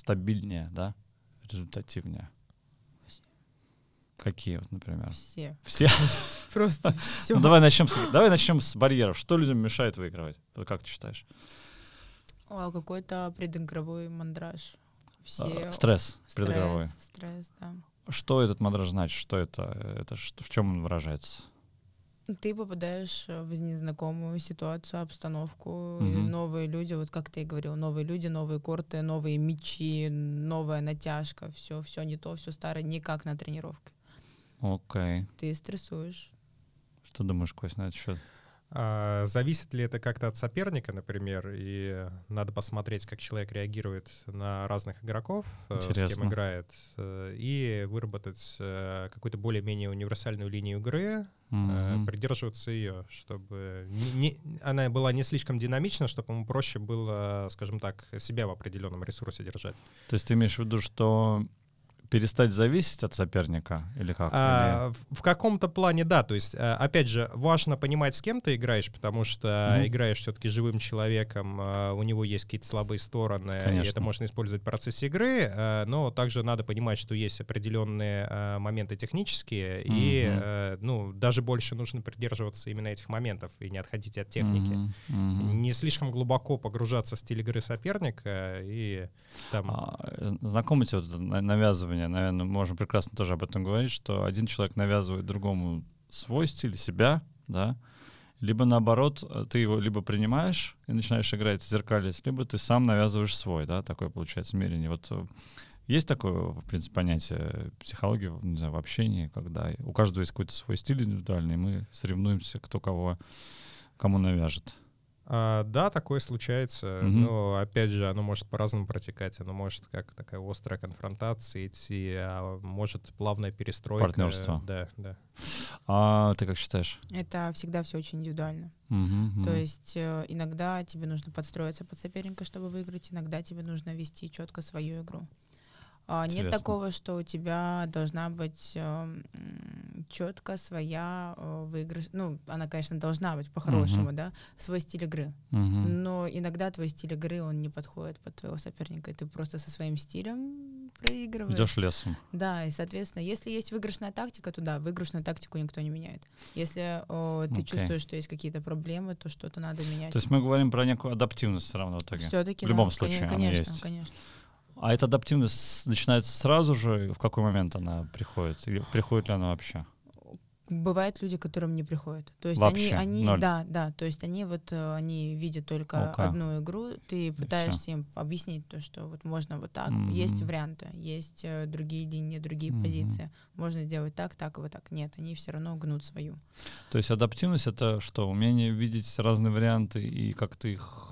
стабильнее, да, результативнее? Какие вот, например? Все. Все? Просто все. Ну, давай начнем с, давай начнем с барьеров. Что людям мешает выигрывать? Как ты считаешь? О, какой-то предыгровой мандраж. Все... А, стресс, стресс предыгровой. Стресс, да. Что этот мандраж значит? Что это? Это что, в чем он выражается? Ты попадаешь э, в незнакомую ситуацию, обстановку, mm-hmm. новые люди, вот как ты и говорил, новые люди, новые корты, новые мечи, новая натяжка, все, все не то, все старое, не как на тренировке. Окей. Okay. Ты стрессуешь. Что думаешь, Кость, на этот счет? А, зависит ли это как-то от соперника, например, и надо посмотреть, как человек реагирует на разных игроков, Интересно. Э, с кем играет, э, и выработать какую-то более-менее универсальную линию игры, mm-hmm. придерживаться ее, чтобы не, не, она была не слишком динамична, чтобы ему проще было, скажем так, себя в определенном ресурсе держать. То есть ты имеешь в виду, что перестать зависеть от соперника или как? А, или... В, каком-то плане да. То есть, а, опять же, важно понимать, с кем ты играешь, потому что mm-hmm. играешь все-таки живым человеком, а, у него есть какие-то слабые стороны, Конечно. и это можно использовать в процессе игры, но также надо понимать, что есть определенные моменты технические, mm-hmm. и ну, даже больше нужно придерживаться именно этих моментов и не отходить от техники. Mm-hmm. Mm-hmm. Не слишком глубоко погружаться в стиль игры соперника и там... А, знакомите вот навязывание навязывания, наверное, можем прекрасно тоже об этом говорить, что один человек навязывает другому свой стиль, себя, да, либо наоборот, ты его либо принимаешь и начинаешь играть, зеркалить, либо ты сам навязываешь свой, да, такое получается мерение. Вот э, есть такое, в принципе, понятие психологии, не знаю, в общении, когда у каждого есть какой-то свой стиль индивидуальный, и мы соревнуемся, кто кого, кому навяжет. А, да, такое случается, mm-hmm. но опять же, оно может по-разному протекать, оно может как такая острая конфронтация идти, а может плавная перестройка. Партнерство. Да, да. А ты как считаешь? Это всегда все очень индивидуально. Mm-hmm. То есть э, иногда тебе нужно подстроиться под соперника, чтобы выиграть, иногда тебе нужно вести четко свою игру. А, нет такого, что у тебя должна быть э, четко своя э, выигрыш. Ну, она, конечно, должна быть по-хорошему, uh-huh. да, свой стиль игры. Uh-huh. Но иногда твой стиль игры, он не подходит под твоего соперника, и ты просто со своим стилем проигрываешь. Идешь лесом. Да, и, соответственно, если есть выигрышная тактика, то да, выигрышную тактику никто не меняет. Если о, ты okay. чувствуешь, что есть какие-то проблемы, то что-то надо менять. То есть мы говорим про некую адаптивность все равно в итоге. Все-таки, В любом да, случае, конечно, она есть. конечно. А эта адаптивность начинается сразу же? В какой момент она приходит? Или приходит ли она вообще? Бывают люди, которым не приходят. То есть Вообще, они, они ноль. да, да, то есть они вот э, они видят только okay. одну игру, ты пытаешься им объяснить то, что вот можно вот так, mm-hmm. есть варианты, есть э, другие линии, другие mm-hmm. позиции, можно сделать так, так и вот так. Нет, они все равно гнут свою. То есть адаптивность это что, умение видеть разные варианты и как-то их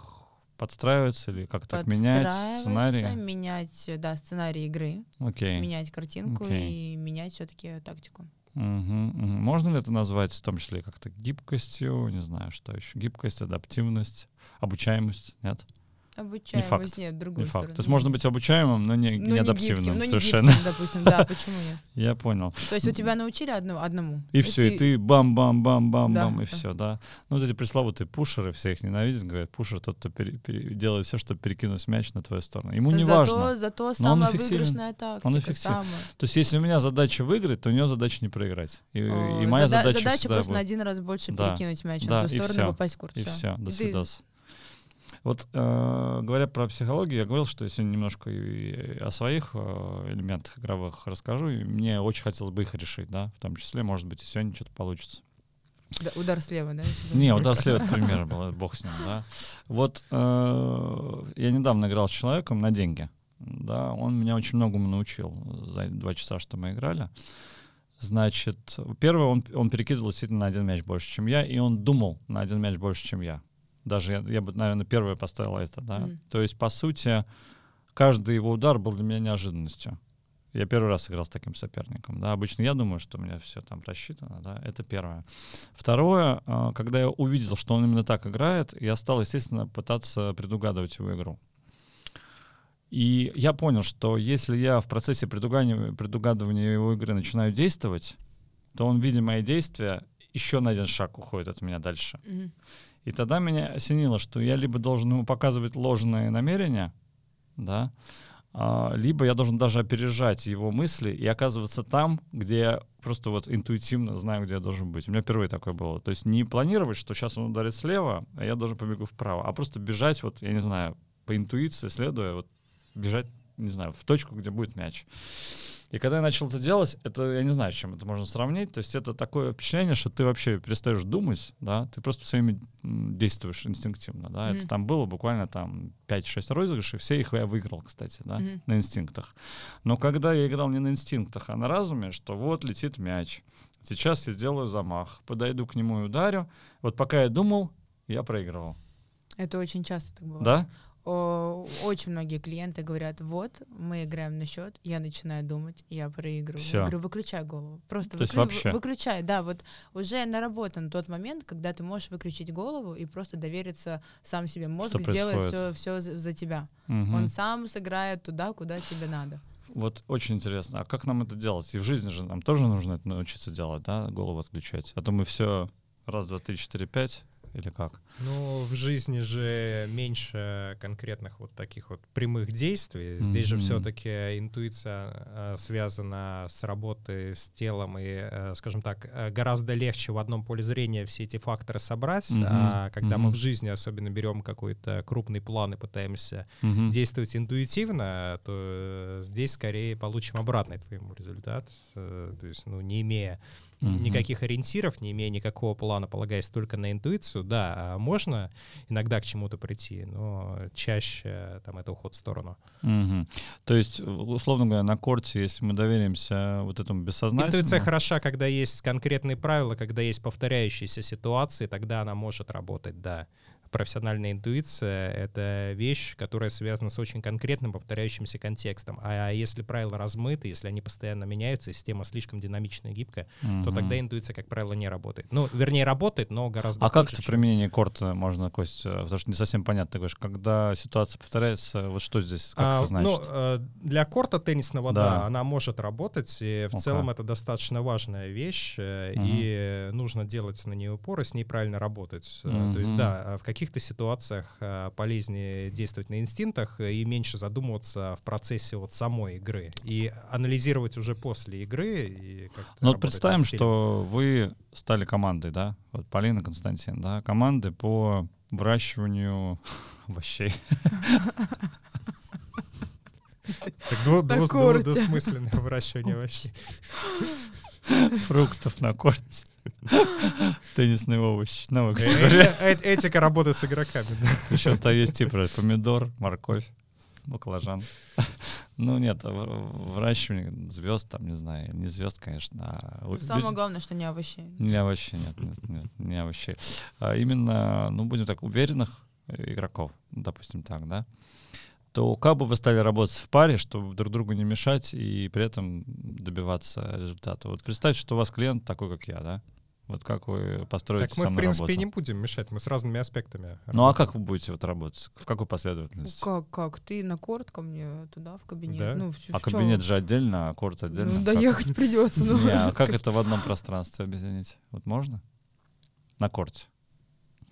подстраиваться или как то менять сценарий? менять, да, сценарий игры, okay. менять картинку okay. и менять все-таки тактику. Угу, угу. Можно ли это назвать в том числе как-то гибкостью, не знаю, что еще, гибкость, адаптивность, обучаемость, нет? Обучаемость не факт. нет, другую не сторону. факт. То есть можно быть обучаемым, но не, Ну, не адаптивным гибким, ну, не совершенно. гибким, допустим, да, почему нет? Я понял. То есть у тебя научили одно, одному. И все, и ты бам-бам-бам-бам-бам, Да, и да. все, да. Ну, вот эти пресловутые пушеры, все их ненавидят, говорят, пушер тот, кто пере- пере- делает все, чтобы перекинуть мяч на твою сторону. Ему не зато, важно. Зато Но самая выигрышная тактика. Он эффективен. То есть, если у меня задача выиграть, то у него задача не проиграть. И, О, и моя зада- задача, задача просто на будет. один раз больше Да, перекинуть мяч да, на ту и сторону и попасть в курс. И все, до И ты- свидос. Вот э, говоря про психологию, я говорил, что я сегодня немножко и о своих э, элементах игровых расскажу, и мне очень хотелось бы их решить, да, в том числе, может быть, и сегодня что-то получится. Да, удар слева, да? Не, удар слева пример был, бог с ним, да. Вот э, я недавно играл с человеком на деньги, да, он меня очень многому научил за два часа, что мы играли. Значит, первое, он, он перекидывал действительно на один мяч больше, чем я, и он думал на один мяч больше, чем я. Даже я, я бы, наверное, первое поставил это, да. Мгм. То есть, по сути, каждый его удар был для меня неожиданностью. Я первый раз играл с таким соперником. Да. Обычно я думаю, что у меня все там рассчитано. Да. Это первое. Второе, а, когда я увидел, что он именно так играет, я стал, естественно, пытаться предугадывать его игру. И я понял, что если я в процессе предугадывания, предугадывания его игры начинаю действовать, то он, видя мои действия, еще на один шаг уходит от меня дальше. Мгм. И тогда меня осенило, что я либо должен ему показывать ложные намерения, да, а, либо я должен даже опережать его мысли и оказываться там, где я просто вот интуитивно знаю, где я должен быть. У меня впервые такое было. То есть не планировать, что сейчас он ударит слева, а я должен побегу вправо, а просто бежать, вот, я не знаю, по интуиции, следуя, вот, бежать, не знаю, в точку, где будет мяч. И когда я начал это делать, это, я не знаю, с чем это можно сравнить, то есть это такое впечатление, что ты вообще перестаешь думать, да, ты просто своими действуешь инстинктивно, да, это Мгм. там было буквально там 5-6 розыгрышей, все их я выиграл, кстати, да, Мгм. на инстинктах. Но когда я играл не на инстинктах, а на разуме, что вот летит мяч, сейчас я сделаю замах, подойду к нему и ударю, вот пока я думал, я проигрывал, Это очень часто так бывает. да? Очень многие клиенты говорят, вот, мы играем на счет, я начинаю думать, я проигрываю. Всё. Я говорю, выключай голову. Просто То есть выкры- вообще? выключай. Да, вот уже наработан тот момент, когда ты можешь выключить голову и просто довериться сам себе. Мозг сделает все, все за, тебя. Мгм. Он сам сыграет туда, куда тебе надо. Вот очень интересно, а как нам это делать? И в жизни же нам тоже нужно это научиться делать, да, голову отключать. А то мы все раз, два, три, четыре, пять, или как? Ну, в жизни же меньше конкретных вот таких вот прямых действий. Здесь же Мгм. все-таки интуиция э, связана с работой с телом, и, э, скажем так, э, гораздо легче в одном поле зрения все эти факторы собрать. Мгм. А когда мы Мгм. в жизни особенно берем какой-то крупный план и пытаемся Мгм. действовать интуитивно, то э, здесь скорее получим обратный твоему результат. Э, То есть, ну, не имея Мгм. никаких ориентиров, не имея никакого плана, полагаясь только на интуицию, да, а можно иногда к чему-то прийти, но чаще там это уход в сторону. Мгм. То есть, условно говоря, на корте, если мы доверимся вот этому бессознательному... Интуиция хороша, когда есть конкретные правила, когда есть повторяющиеся ситуации, тогда она может работать, да. Профессиональная интуиция — это вещь, которая связана с очень конкретным повторяющимся контекстом. А если правила размыты, если они постоянно меняются, система слишком динамичная и гибкая, то Мгм. тогда интуиция, как правило, не работает. Ну, вернее, работает, но гораздо А как хуже, это чем- применение корта можно, Кость? э, Потому что не совсем понятно. Ты говоришь, когда ситуация повторяется, вот что здесь, как А, это значит? Ну, для корта теннисного, Да. да. она может работать, и в Ага. целом это достаточно важная вещь, э, и нужно делать на нее упор и с ней правильно работать. Э, То есть, да, в каких-то ситуациях э, полезнее действовать на инстинктах и меньше задумываться в процессе вот самой игры, и анализировать уже после игры. Ну вот представим, что вы стали командой, да? Вот Полина, Константин, да? Команды по выращиванию овощей. Так двусмысленное выращивание овощей. фруктов на корте. Теннисные овощи. Ну, Э, э, э, Этика работы с игроками. да. Причем то есть типа помидор, морковь, баклажан. Ну нет, а выращивание звезд, там, не знаю, не звезд, конечно, а у- Самое люди- главное, что не овощей. Не овощей, нет, нет, нет, не овощей. А именно, ну, будем так, уверенных игроков, ну, допустим так, да. То как бы вы стали работать в паре, чтобы друг другу не мешать и при этом добиваться результата? Вот представьте, что у вас клиент такой, как я, да? Вот как вы построите Так мы, в принципе, работу? не будем мешать, мы с разными аспектами. Ну а как вы будете вот работать? В какой последовательности? Как, как? Ты на корт ко мне туда, в кабинет? Да. Ну, в- А в кабинет же отдельно, а корт отдельно. Ну, Как? доехать придется. Ну. Не, а как это в одном пространстве объединить? Вот можно? На корте.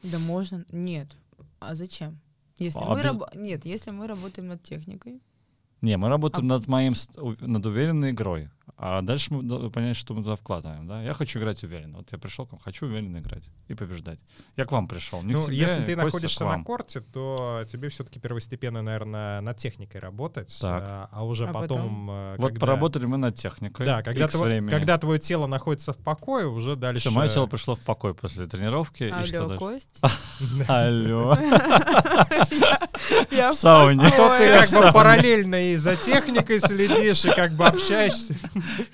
Да можно. Нет. А зачем? Если А мы раб- Нет, если мы работаем над техникой, Не, мы работаем А- над моим, над уверенной игрой. А дальше мы должны понять, что мы туда вкладываем. Да? Я хочу играть уверенно. Вот я пришел к вам, хочу уверенно играть и побеждать. Я к вам пришел. Не к Ну, тебе, если ты находишься к на корте, то тебе все-таки первостепенно, наверное, над техникой работать, Так. а, а уже А потом... потом? э, Вот когда- поработали мы над техникой. Да, когда, времени. когда твое тело находится в покое, уже дальше... Все, мое тело пришло в покой после тренировки. и что алло? Кость. Алло. Я В сауне. А то ты как бы параллельно и за техникой следишь, и как бы общаешься.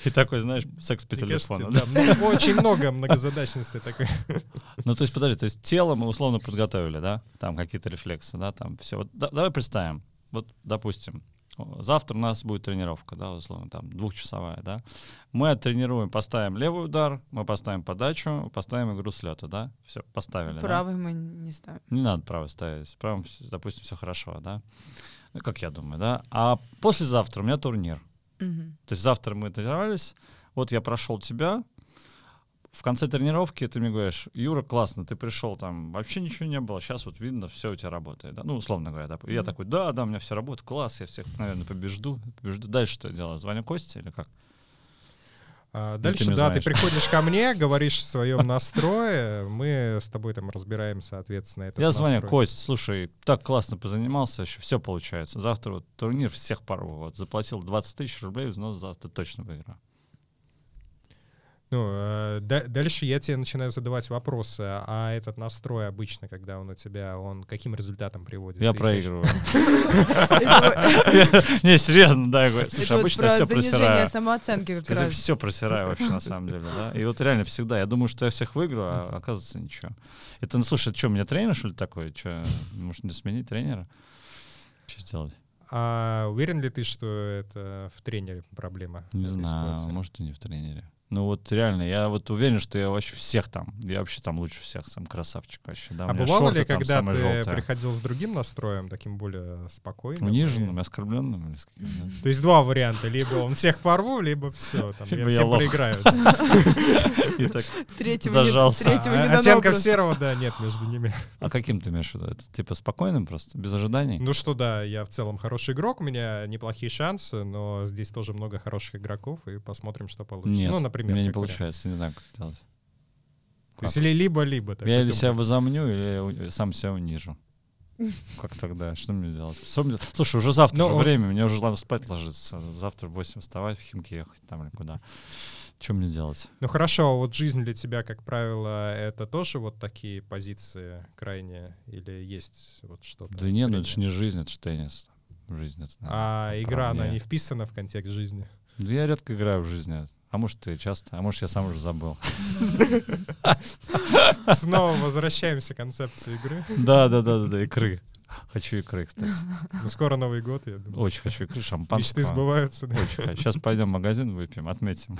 И такой, знаешь, секс по телефону. да, очень много многозадачности такой. Ну, то есть, подожди, то есть тело мы условно подготовили, да? Там какие-то рефлексы, да, там все. Давай представим, вот, допустим, завтра у нас будет тренировка, да, условно, там, двухчасовая, да. Мы оттренируем, поставим левый удар, мы поставим подачу, поставим игру с лета, да? Все, поставили, да? Правый мы не ставим. Не надо право ставить, правым, допустим, все хорошо, да? Ну, как я думаю, да? А послезавтра у меня турнир. Мгм. То есть завтра мы тренировались, вот я прошел тебя, в конце тренировки ты мне говоришь, Юра, классно, ты пришел, там вообще ничего не было, сейчас вот видно, все у тебя работает. Да? Ну, условно говоря, да. И Я такой, да, да, у меня все работает, класс, я всех, наверное, побежду. побежду. Дальше что делаю? Звоню Косте или как? А ты Дальше, да, ты звонишь. приходишь ко мне, говоришь о своем настрое, мы с тобой там разбираем, соответственно, этот я звоню, настрой. Кость, слушай, так классно позанимался, еще все получается. Завтра вот турнир всех порву. Вот заплатил 20 тысяч рублей, взнос завтра точно выиграю. Ну, э, да- дальше я тебе начинаю задавать вопросы, а этот настрой обычно, когда он у тебя, он каким результатом приводит? Я Ты проигрываю. Это Не, серьезно, да, я говорю, это слушай, обычно все занижение просираю. самооценки как Это раз. все просираю вообще на самом деле, да. И вот реально всегда, я думаю, что я всех выиграю, а оказывается ничего. Это, ну слушай, что, у меня тренер, что ли, такой? Че, может, не сменить тренера? Что сделать? А уверен ли ты, что это в тренере проблема? Не знаю, ситуации? может, и не в тренере. Ну вот реально, я вот уверен, что я вообще всех там, я вообще там лучше всех, сам красавчик вообще. Да, А бывало шорты ли, там когда ты желтые. приходил с другим настроем, таким более спокойным? Униженным, и- оскорбленным или с каким, да? То есть два варианта. Либо он всех порву, либо все. Там, Либо я я всем лох. проиграю. И так, Третьего Зажался. не, третьего А, Оттенков серого, да, нет между ними. а каким ты имеешь в виду? Это типа спокойным просто, без ожиданий? Ну что, да, я в целом хороший игрок, у меня неплохие шансы, но здесь тоже много хороших игроков, и посмотрим, что получится. Нет, ну, у например, меня не вариант. получается, не знаю, как делать. То есть или либо-либо. так Я или себя возомню, или у- сам себя унижу. Как тогда? Что мне делать? Что мне- Слушай, уже завтра Ну, же он- время, мне уже надо спать ложиться. Завтра в 8 вставать, в Химки ехать там или куда. Что мне делать? Ну хорошо, а вот жизнь для тебя, как правило, это тоже вот такие позиции крайние? Или есть вот что-то? Да нет, ну это же не жизнь, это же теннис. Жизнь это... А наверное, игра, она не вписана в контекст жизни? Да я редко играю в жизни. А может, ты часто, а может, я сам уже забыл. Снова возвращаемся к концепции игры. Да, да, да, да, да, икры. Хочу икры, кстати. Ну, скоро Новый год, я думаю. Очень хочу икры, шампанского. Мечты сбываются. да. Очень хочу. Сейчас пойдем в магазин выпьем, отметим.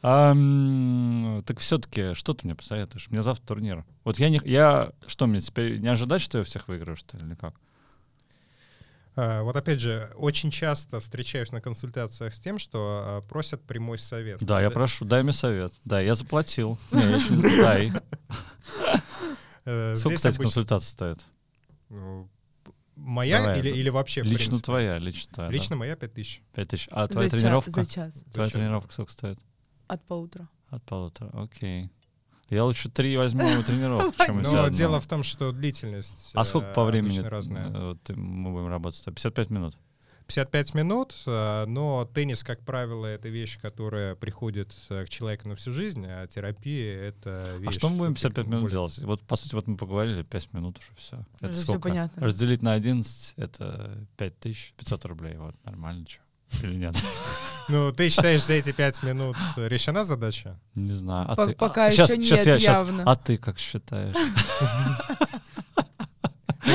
Так все-таки, что ты мне посоветуешь? Мне завтра турнир. Вот я не, я что мне теперь не ожидать, что я всех выиграю, что ли, или как? А, Вот опять же, очень часто встречаюсь на консультациях с тем, что а, просят прямой совет. Да, я прошу, дай мне совет. Да, я заплатил. Не, я еще не- дай. Э, Сколько, кстати, консультация стоит? ну, Моя Давай, или, да. или вообще? Лично твоя, лично твоя. Лично моя 5000. Пять тысяч. А твоя За тренировка? За час. Твоя За час. тренировка сколько стоит? От полутора. От полутора. Окей. Я лучше три возьму тренировку, чем Но взять одну. дело в том, что длительность А сколько э, по времени э, мы будем работать? 55 минут. 55 минут, э, но теннис, как правило, это вещь, которая приходит к человеку на всю жизнь, а терапия — это вещь... А что мы будем всё-таки 55 минут более- делать? Вот, по сути, вот мы поговорили, 5 минут уже все. Это Уже сколько? понятно. Разделить на 11 — это 5500 рублей. Вот, нормально, что? Или нет? Ну, ты считаешь, за эти 5 минут решена задача? Не знаю. А ты? пока а, щас- ещё щас нет, я- явно. А ты как считаешь?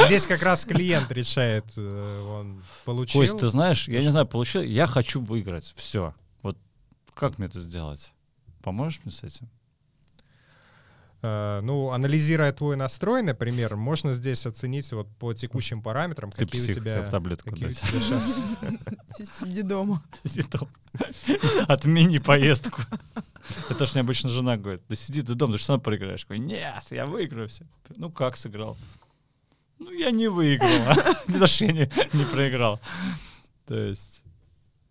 Здесь как раз клиент решает, э, получил... Кость, ты знаешь, я не знаю, получил, я хочу выиграть, все. Вот как мне это сделать? Поможешь мне с этим? Uh, ну, анализируя твой настрой, например, можно здесь оценить вот по текущим параметрам, Ты какие псих, у тебя... в таблетку какие у дать. тебя щас- Сиди дома. Сиди дома. Отмени поездку. Это ж мне обычно жена говорит, да сиди ты дома, ты же сам проиграешь. Я говорю, нет, я выиграю все. Ну как сыграл? Ну я не выиграл. что я не, не проиграл. То есть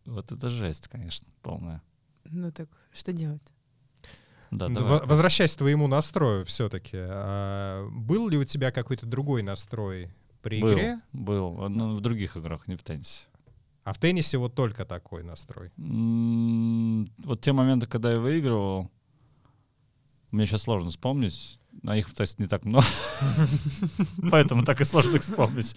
вот это жесть, конечно, полная. Ну так, что делать? Да, давай. во- Возвращаясь к твоему настрою все-таки, был ли у тебя какой-то другой настрой при был, игре? был. Ну, в других играх, не в теннисе. А в теннисе вот только такой настрой. Вот те моменты, когда я выигрывал, мне сейчас сложно вспомнить. А их, то есть, не так много. Поэтому так и сложно их вспомнить.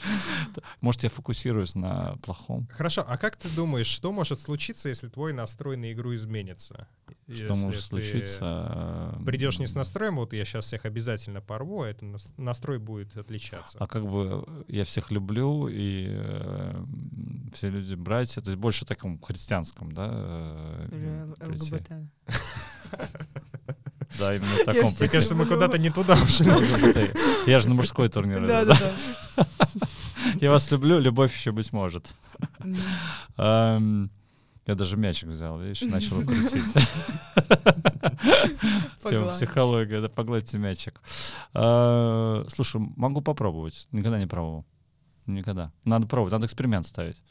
Может, я фокусируюсь на плохом. Хорошо, а как ты думаешь, что может случиться, если твой настрой на игру изменится? Что Если может ты случиться? Придешь не с настроем, вот я сейчас всех обязательно порву, а этот нас- настрой будет отличаться. А как бы я всех люблю, и э, все люди братья, то есть больше таком христианском, да? э. ЛГБТ. Да, именно в таком Мне кажется, мы куда-то не туда ушли. Я же на мужской турнир. Да, да? да. Я вас люблю, любовь еще быть может. Ам, Я даже мячик взял, видишь, начал крутить. Тема психология, да, погладьте мячик. А, Слушай, могу попробовать. Никогда не пробовал. Никогда. Надо пробовать, надо эксперимент ставить.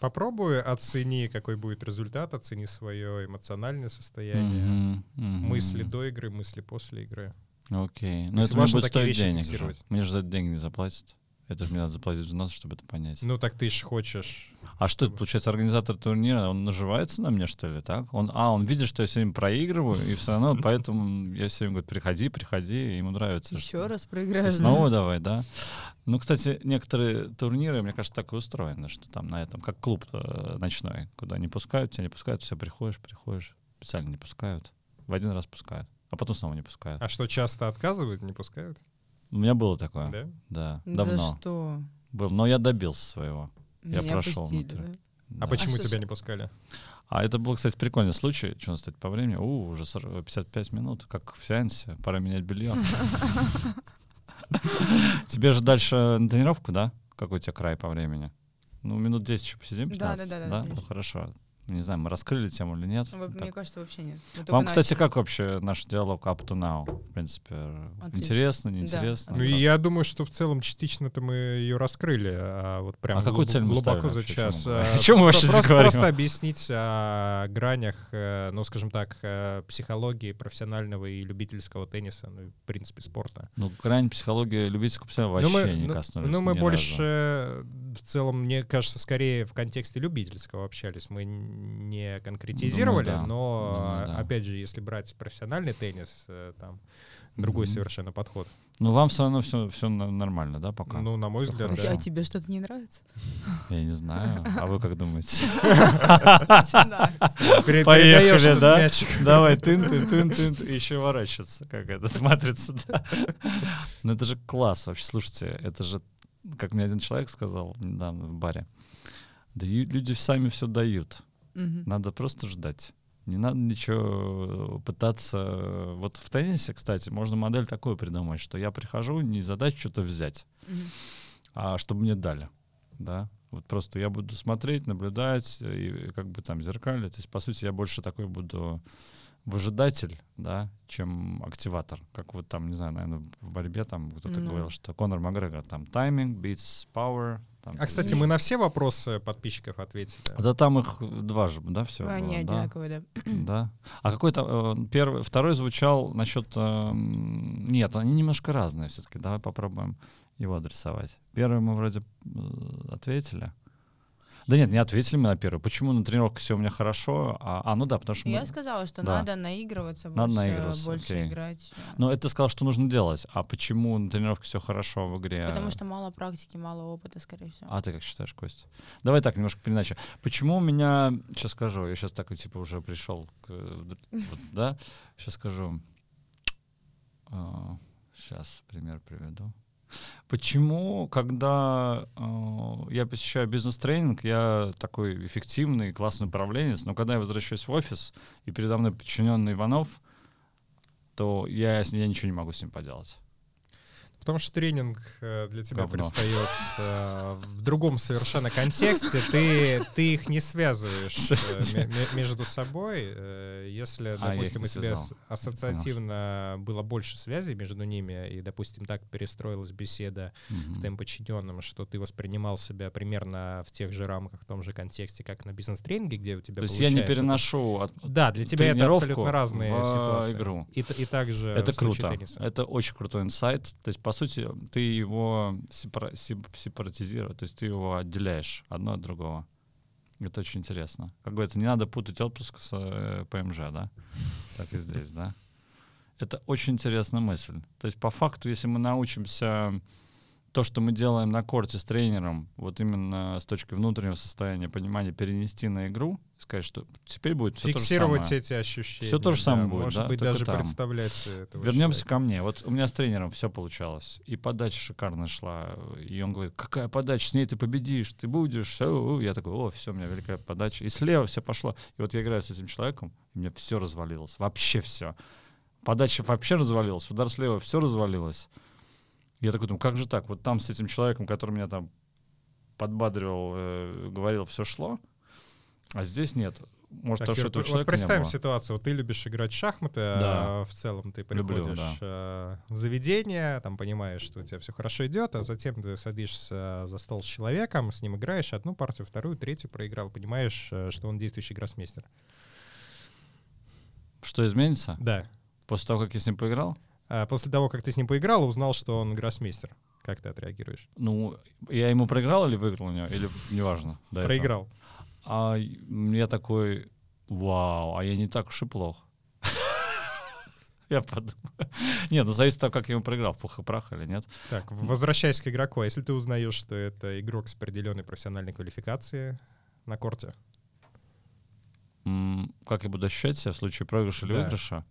Попробуй, оцени, какой будет результат, оцени свое эмоциональное состояние, Мгм, мгм. мысли до игры, мысли после игры. Окей. Но есть это такие стоить денег же. Мне же за это деньги не заплатят. Это же мне надо заплатить взнос, чтобы это понять. Ну так ты же хочешь... А что это, получается, организатор турнира, он наживается на мне, что ли, так? Он, а, он видит, что я все время проигрываю, и все равно поэтому я все время говорю, приходи, приходи, ему нравится. Еще раз И проиграешь. да? снова давай, да. Ну, кстати, некоторые турниры, мне кажется, так и устроены, что там на этом, как клуб э, ночной, куда не пускают, тебя не пускают, все приходишь, приходишь, специально не пускают. В один раз пускают, а потом снова не пускают. А что, часто отказывают, не пускают? У меня было такое, Да? да, За давно. что? Был, но я добился своего. Я Меня прошел пустили, внутрь. да? Да. А почему что тебя ж- не пускали? А это был, кстати, прикольный случай. Что у нас, кстати, по времени? У, уже 40 55 минут, как в сеансе. Пора менять белье. Тебе же дальше на тренировку, да? Какой у тебя край по времени? Ну, минут 10 еще посидим, Да, 15? да, да, да, Ну, конечно. хорошо. Не знаю, мы раскрыли тему или нет. Ну, Так. Мне кажется, вообще нет. Вам, кстати, начали. как вообще наш диалог up to now? В принципе, Отлично. интересно, Да. неинтересно? Ну, и Как? я думаю, что в целом частично-то мы ее раскрыли, а вот прям А какую цель мы глубоко за вообще? час. Чем мы говорим? А, О чем мы вообще просто, здесь говорим? Просто объяснить о гранях, э, ну, скажем так, э, психологии профессионального и любительского тенниса, ну, в принципе, спорта. Ну, грань психологии любительского писания Ну, вообще мы, не ну, коснулись. ну, мы больше в целом, мне кажется, скорее в контексте любительского общались. Мы не конкретизировали, Думаю, да. но, Думаю, да. опять же, если брать профессиональный теннис, э, там другой Мгм. совершенно подход. Ну, вам все равно все, все нормально, да, пока? Ну, на мой Всё взгляд, А хорошо. да. тебе что-то не нравится? Я не знаю. А вы как думаете? Поехали, да? Давай, тын, тын, тын, тын, еще ворачиваться, как этот матрица, да. Ну это же класс вообще, слушайте, это же, как мне один человек сказал недавно в баре, да люди сами все дают, Мгм. надо просто ждать. Не надо ничего пытаться. Вот в теннисе, кстати, можно модель такую придумать, что я прихожу не задача что-то взять, Мгм. а чтобы мне дали, да. Вот просто я буду смотреть, наблюдать и как бы там зеркали. То есть, по сути, я больше такой буду выжидатель, да, чем активатор. Как вот там, не знаю, наверное, в борьбе там кто-то Ну. говорил, что Конор Макгрегор там тайминг, beats power. там, А, кстати, и- мы на все вопросы подписчиков ответили. Да там их два же, да, все Они одинаковые, да. Да. А какой-то э, первый, второй звучал насчет... эм, нет, они немножко разные все-таки. Давай попробуем его адресовать. Первый мы вроде э, ответили. Да нет, не ответили мы на первый. Почему на тренировке все у меня хорошо? А, а, ну да, потому что мы... Я сказала, что Да. надо наигрываться, Надо больше, наигрываться, больше окей. играть. э, Ну, это ты сказал, что нужно делать. А почему на тренировке все хорошо в игре? Потому что мало практики, мало опыта, скорее всего. А ты как считаешь, Костя? Давай так, немножко переначе. Почему у меня... Сейчас скажу, я сейчас такой, типа, уже пришел, к, вот, да? Сейчас скажу. сейчас пример приведу. Почему, когда э, я посещаю бизнес-тренинг, я такой эффективный, классный управленец, но когда я возвращаюсь в офис, и передо мной подчиненный Иванов, то я, я ничего не могу с ним поделать. Потому что тренинг э, для тебя Говно. предстает э, в другом совершенно контексте. Ты, ты их не связываешь э, между собой. Если, а, допустим, у тебя ассоциативно было больше связей между ними, и, допустим, так перестроилась беседа с твоим подчиненным, что ты воспринимал себя примерно в тех же рамках, в том же контексте, как на бизнес-тренинге, где у тебя То есть я не переношу Да, для тебя это абсолютно разные ситуации. игру. И, и также это круто. Это очень крутой инсайт. То есть, по сути, ты его сепара- сепаратизируешь, то есть ты его отделяешь одно от другого. Это очень интересно. Как говорится, не надо путать отпуск с э, ПМЖ, да? Так и здесь, да? Это очень интересная мысль. То есть по факту, если мы научимся то, что мы делаем на корте с тренером, вот именно с точки внутреннего состояния, понимания, перенести на игру, сказать, что теперь будет все Фиксировать то же самое. эти ощущения. Все то же самое да, будет, Может да, быть, даже там. представлять Вернемся человека. ко мне. Вот у меня с тренером все получалось. И подача шикарно шла. И он говорит, какая подача, с ней ты победишь, ты будешь. Я такой, о, все, у меня великая подача. И слева все пошло. И вот я играю с этим человеком, и меня все развалилось. Вообще все. Подача вообще развалилась, удар слева все развалилось. Я такой думаю, как же так? Вот там с этим человеком, который меня там подбадривал, э, говорил, все шло, а здесь нет. Может, так, то, что этого вот представим ситуацию. Вот ты любишь играть в шахматы, да. а в целом ты приходишь Люблю, да. Э, в заведение, там понимаешь, что у тебя все хорошо идет, а затем ты садишься за стол с человеком, с ним играешь одну партию, вторую, третью проиграл, понимаешь, э, что он действующий гроссмейстер. Что изменится? Да. После того, как я с ним поиграл? А после того, как ты с ним поиграл, узнал, что он гроссмейстер. Как ты отреагируешь? Ну, я ему проиграл или выиграл у него, или неважно. Проиграл. Этого. А я такой, вау, а я не так уж и плох. Я подумал. Нет, ну зависит от того, как я ему проиграл, пух и прах или нет. Так, возвращаясь к игроку, а если ты узнаешь, что это игрок с определенной профессиональной квалификацией на корте? Как я буду ощущать себя в случае проигрыша или выигрыша?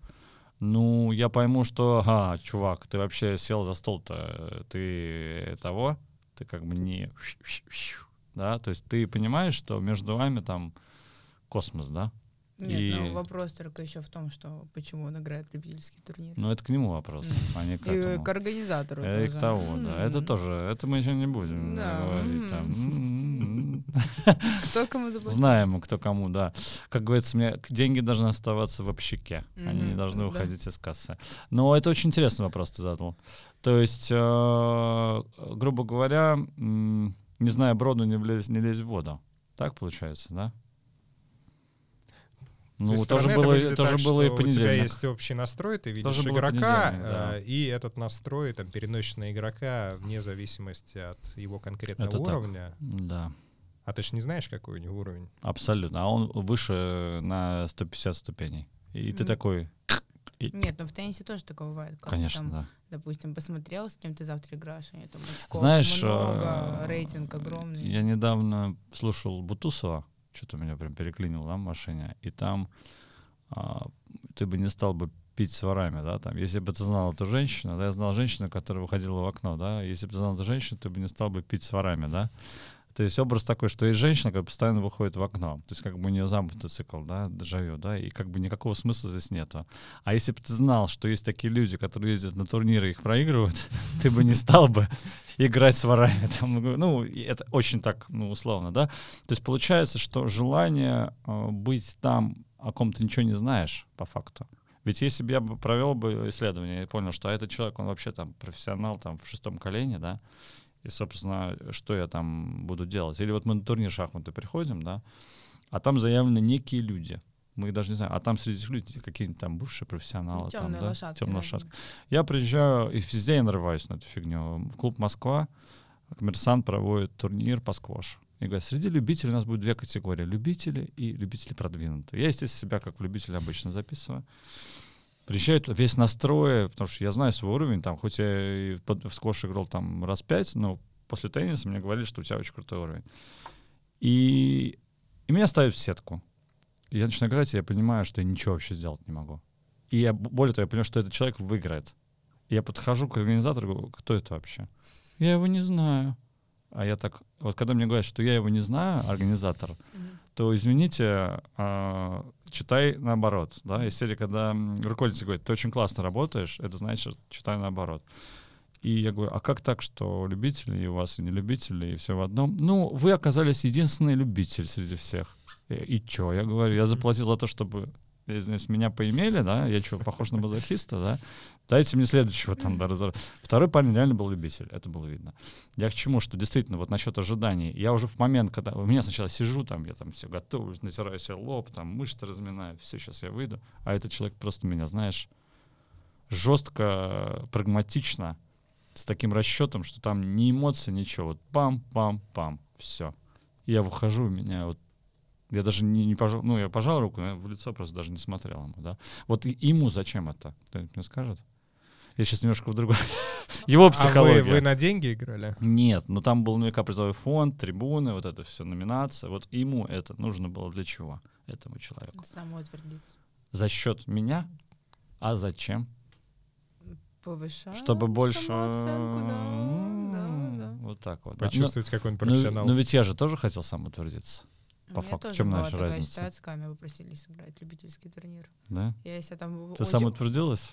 Ну, я пойму, что, ага, чувак, ты вообще сел за стол-то, ты того, ты как бы не... Да, то есть ты понимаешь, что между вами там космос, да? Нет, и... ну вопрос только еще в том, что почему он играет любительский турнир. Ну, это к нему вопрос, а не к этому. И к организатору И к того, да. Это тоже, это мы еще не будем говорить. Там. Кто кому заплатил? Знаем, кто кому, да. Как говорится, мне деньги должны оставаться в общаке. Они не должны уходить из кассы. Но это очень интересный вопрос ты задал. То есть, э, грубо говоря, не знаю, броду не лезь в воду. Так получается, да? Ну, тоже было, это тоже так, было и понедельник. У тебя есть общий настрой, ты видишь тоже игрока, да. э, и этот настрой там переносишь на игрока вне зависимости от его конкретного это уровня. Так. Да. А ты же не знаешь, какой у него уровень? Абсолютно. А он выше на 150 ступеней. И ты такой... Нет, но в теннисе тоже такое бывает. Как Конечно, там, да. Допустим, посмотрел, с кем ты завтра играешь, у там очков Знаешь, много, э, рейтинг огромный. Я недавно слушал Бутусова, что-то меня прям переклинило да, в машине, и там а, ты бы не стал бы пить с ворами, да, там, если бы ты знал эту женщину, да, я знал женщину, которая выходила в окно, да, если бы ты знал эту женщину, ты бы не стал бы пить с ворами, да, то есть образ такой, что есть женщина, которая постоянно выходит в окно. То есть как бы у нее замкнутый цикл, да, дежавю, да, и как бы никакого смысла здесь нету. А если бы ты знал, что есть такие люди, которые ездят на турниры и их проигрывают, ты бы не стал бы играть с ворами. Там, ну, это очень так, ну, условно, да. То есть получается, что желание э, быть там, о ком ты ничего не знаешь, по факту. Ведь если бы я провел бы исследование и понял, что этот человек, он вообще там профессионал там в шестом колене, да, и, собственно, что я там буду делать. Или вот мы на турнир шахматы приходим, да, а там заявлены некие люди. Мы даже не знаем. А там среди этих людей какие-нибудь там бывшие профессионалы. Темные там, да? лошадки. Темная лошадка. Я приезжаю, и везде я нарываюсь на эту фигню. В клуб «Москва» коммерсант проводит турнир по сквошу. И говорят, среди любителей у нас будет две категории. Любители и любители продвинутые. Я, естественно, себя как любитель обычно записываю. Приезжают весь настрой, потому что я знаю свой уровень, там, хоть я и в сквош играл там раз пять, но после тенниса мне говорили, что у тебя очень крутой уровень. И, и меня ставят в сетку. И я начинаю играть, и я понимаю, что я ничего вообще сделать не могу. И я, более того, я понимаю, что этот человек выиграет. И я подхожу к организатору, говорю, кто это вообще? я его не знаю. А я так, вот когда мне говорят, что я его не знаю, организатор, mm-hmm. То, извините, э, читай наоборот. Да? Из серии, когда руководитель говорит, ты очень классно работаешь, это значит, читай наоборот. И я говорю, а как так, что любители, и у вас и не любители, и все в одном? Ну, вы оказались единственный любитель среди всех. И, и чё? Я говорю, я заплатил за то, чтобы извиняюсь, меня поимели, да, я что, похож на мазохиста, да, дайте мне следующего там, да, разор... Второй парень реально был любитель, это было видно. Я к чему, что действительно, вот насчет ожиданий, я уже в момент, когда у меня сначала сижу, там, я там все готовлюсь, натираю себе лоб, там, мышцы разминаю, все, сейчас я выйду, а этот человек просто меня, знаешь, жестко, прагматично, с таким расчетом, что там ни эмоций, ничего, вот пам-пам-пам, все. Я выхожу, у меня вот я даже не, не пожал, ну, я пожал руку, но я в лицо просто даже не смотрел ему, да. Вот ему зачем это? Кто-нибудь мне скажет? Я сейчас немножко в другой. Его психология. А вы, вы на деньги играли? Нет, но там был наверняка призовой фонд, трибуны, вот это все, номинация. Вот ему это нужно было для чего? Этому человеку. Самоутвердиться. За счет меня? А зачем? Повышать Чтобы больше... самооценку, да, да, да. Вот так вот. Почувствовать, какой он Ну, профессионал. но ведь я же тоже хотел самоутвердиться. По факту, тоже чем была наша такая разница? ситуация, когда меня попросили сыграть любительский турнир. Да? Я себя там... Ты очень- самоутвердилась?